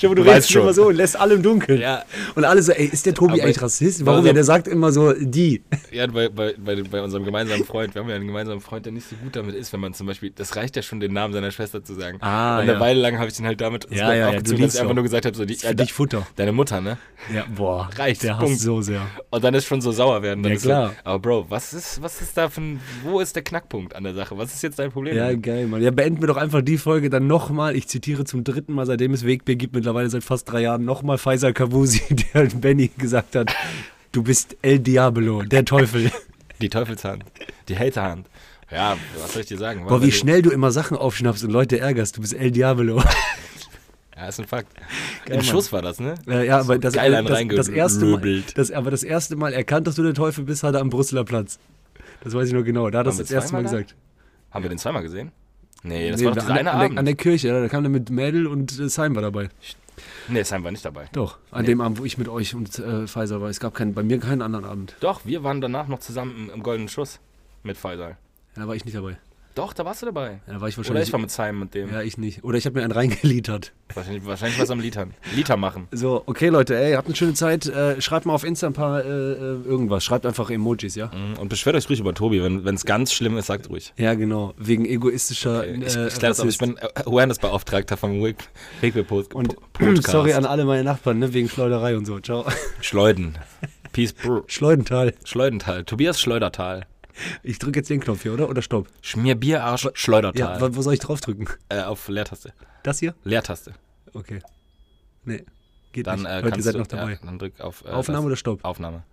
Dir vor, du, Du weißt redest schon. immer so und lässt alle im Dunkeln. Ja. Und alle so, ey, ist der Tobi Aber- eigentlich Rassist? Warum? Ja, der sagt immer so, die. Ja, bei, bei, bei, unserem gemeinsamen Freund, wir haben ja einen gemeinsamen Freund, der nicht so gut damit ist, wenn man zum Beispiel, das reicht ja schon, den Namen seiner Schwester zu sagen. Ah, und eine ja. Weile lang habe ich den halt damit Ja, ja, ja, aufgezogen, dass liebst ich einfach auch. nur gesagt habe, so, die, für dich Futter. deine Mutter, ne? Ja, boah. Reicht, Der Punkt. so sehr. Und dann ist schon so sauer werden. Ja, klar. So, aber Bro, was ist, was ist da für ein, wo ist der Knackpunkt an der Sache? Was ist jetzt dein Problem? Ja, geil, Mann. Ja, beenden wir doch einfach die Folge dann nochmal. Ich zitiere zum dritten Mal, seitdem es Wegbier gibt, mittlerweile seit fast drei Jahren, nochmal Faisal Kavusi, der Benny gesagt hat, du bist El Diablo, der Teufel. Die Teufelshand. Die Haterhand. Ja, was soll ich dir sagen? Boah, wie schnell du immer Sachen aufschnappst und Leute ärgerst. Du bist El Diablo. Ja, ist ein Fakt. Geil, Im. Schuss war das, ne? Äh, ja, aber das, geil äh, das, das erste Mal, das, aber das erste Mal erkannt, dass du der Teufel bist, hat er am Brüsseler Platz. Das weiß ich nur genau. Da hat er das das erste Mal da? gesagt. Haben wir den zweimal gesehen? Nee, das Nee, war doch an, dieser eine an, der, an der Kirche, da kam der mit Mädel und äh, Simon war dabei. Nee, Sam war nicht dabei. Doch, an Nee. dem Abend, wo ich mit euch und äh, Pfizer war. Es gab keinen, bei mir keinen anderen Abend. Doch, wir waren danach noch zusammen im, im Goldenen Schuss mit Faisal. Ja, da war ich nicht dabei. Doch, da warst du dabei. Ja, da war ich Oder wahrscheinlich. ich war mit Simon und dem. ja, ich nicht. Oder ich habe mir einen reingeliefert. Wahrscheinlich, wahrscheinlich was am Litern. Liter machen. So, okay, Leute, ey, habt eine schöne Zeit. Äh, schreibt mal auf Insta ein paar äh, äh, irgendwas. Schreibt einfach Emojis, ja? Mhm, Und beschwert euch ruhig über Tobi. Wenn es ganz schlimm ist, sagt ruhig. Ja, genau. Wegen egoistischer. Okay. Ich, äh, ich, auf. ich bin äh, Awareness-Beauftragter vom Wake Post Und Podcast. sorry an alle meine Nachbarn, ne, wegen Schleuderei und so. Ciao. Schleuden. Peace, bro. Schleudental. Schleudental. Tobias Schleudertal. Ich drücke jetzt den Knopf hier, oder? Oder stopp? Schmierbierarsch Ja, Schleudertal. wo, wo soll ich draufdrücken? äh, auf Leertaste. Das hier? Leertaste. Okay. Nee. Geht Dann nicht. äh, Leute, ihr seid noch dabei. Ja, dann drück auf äh, Aufnahme das- oder Stopp? Aufnahme.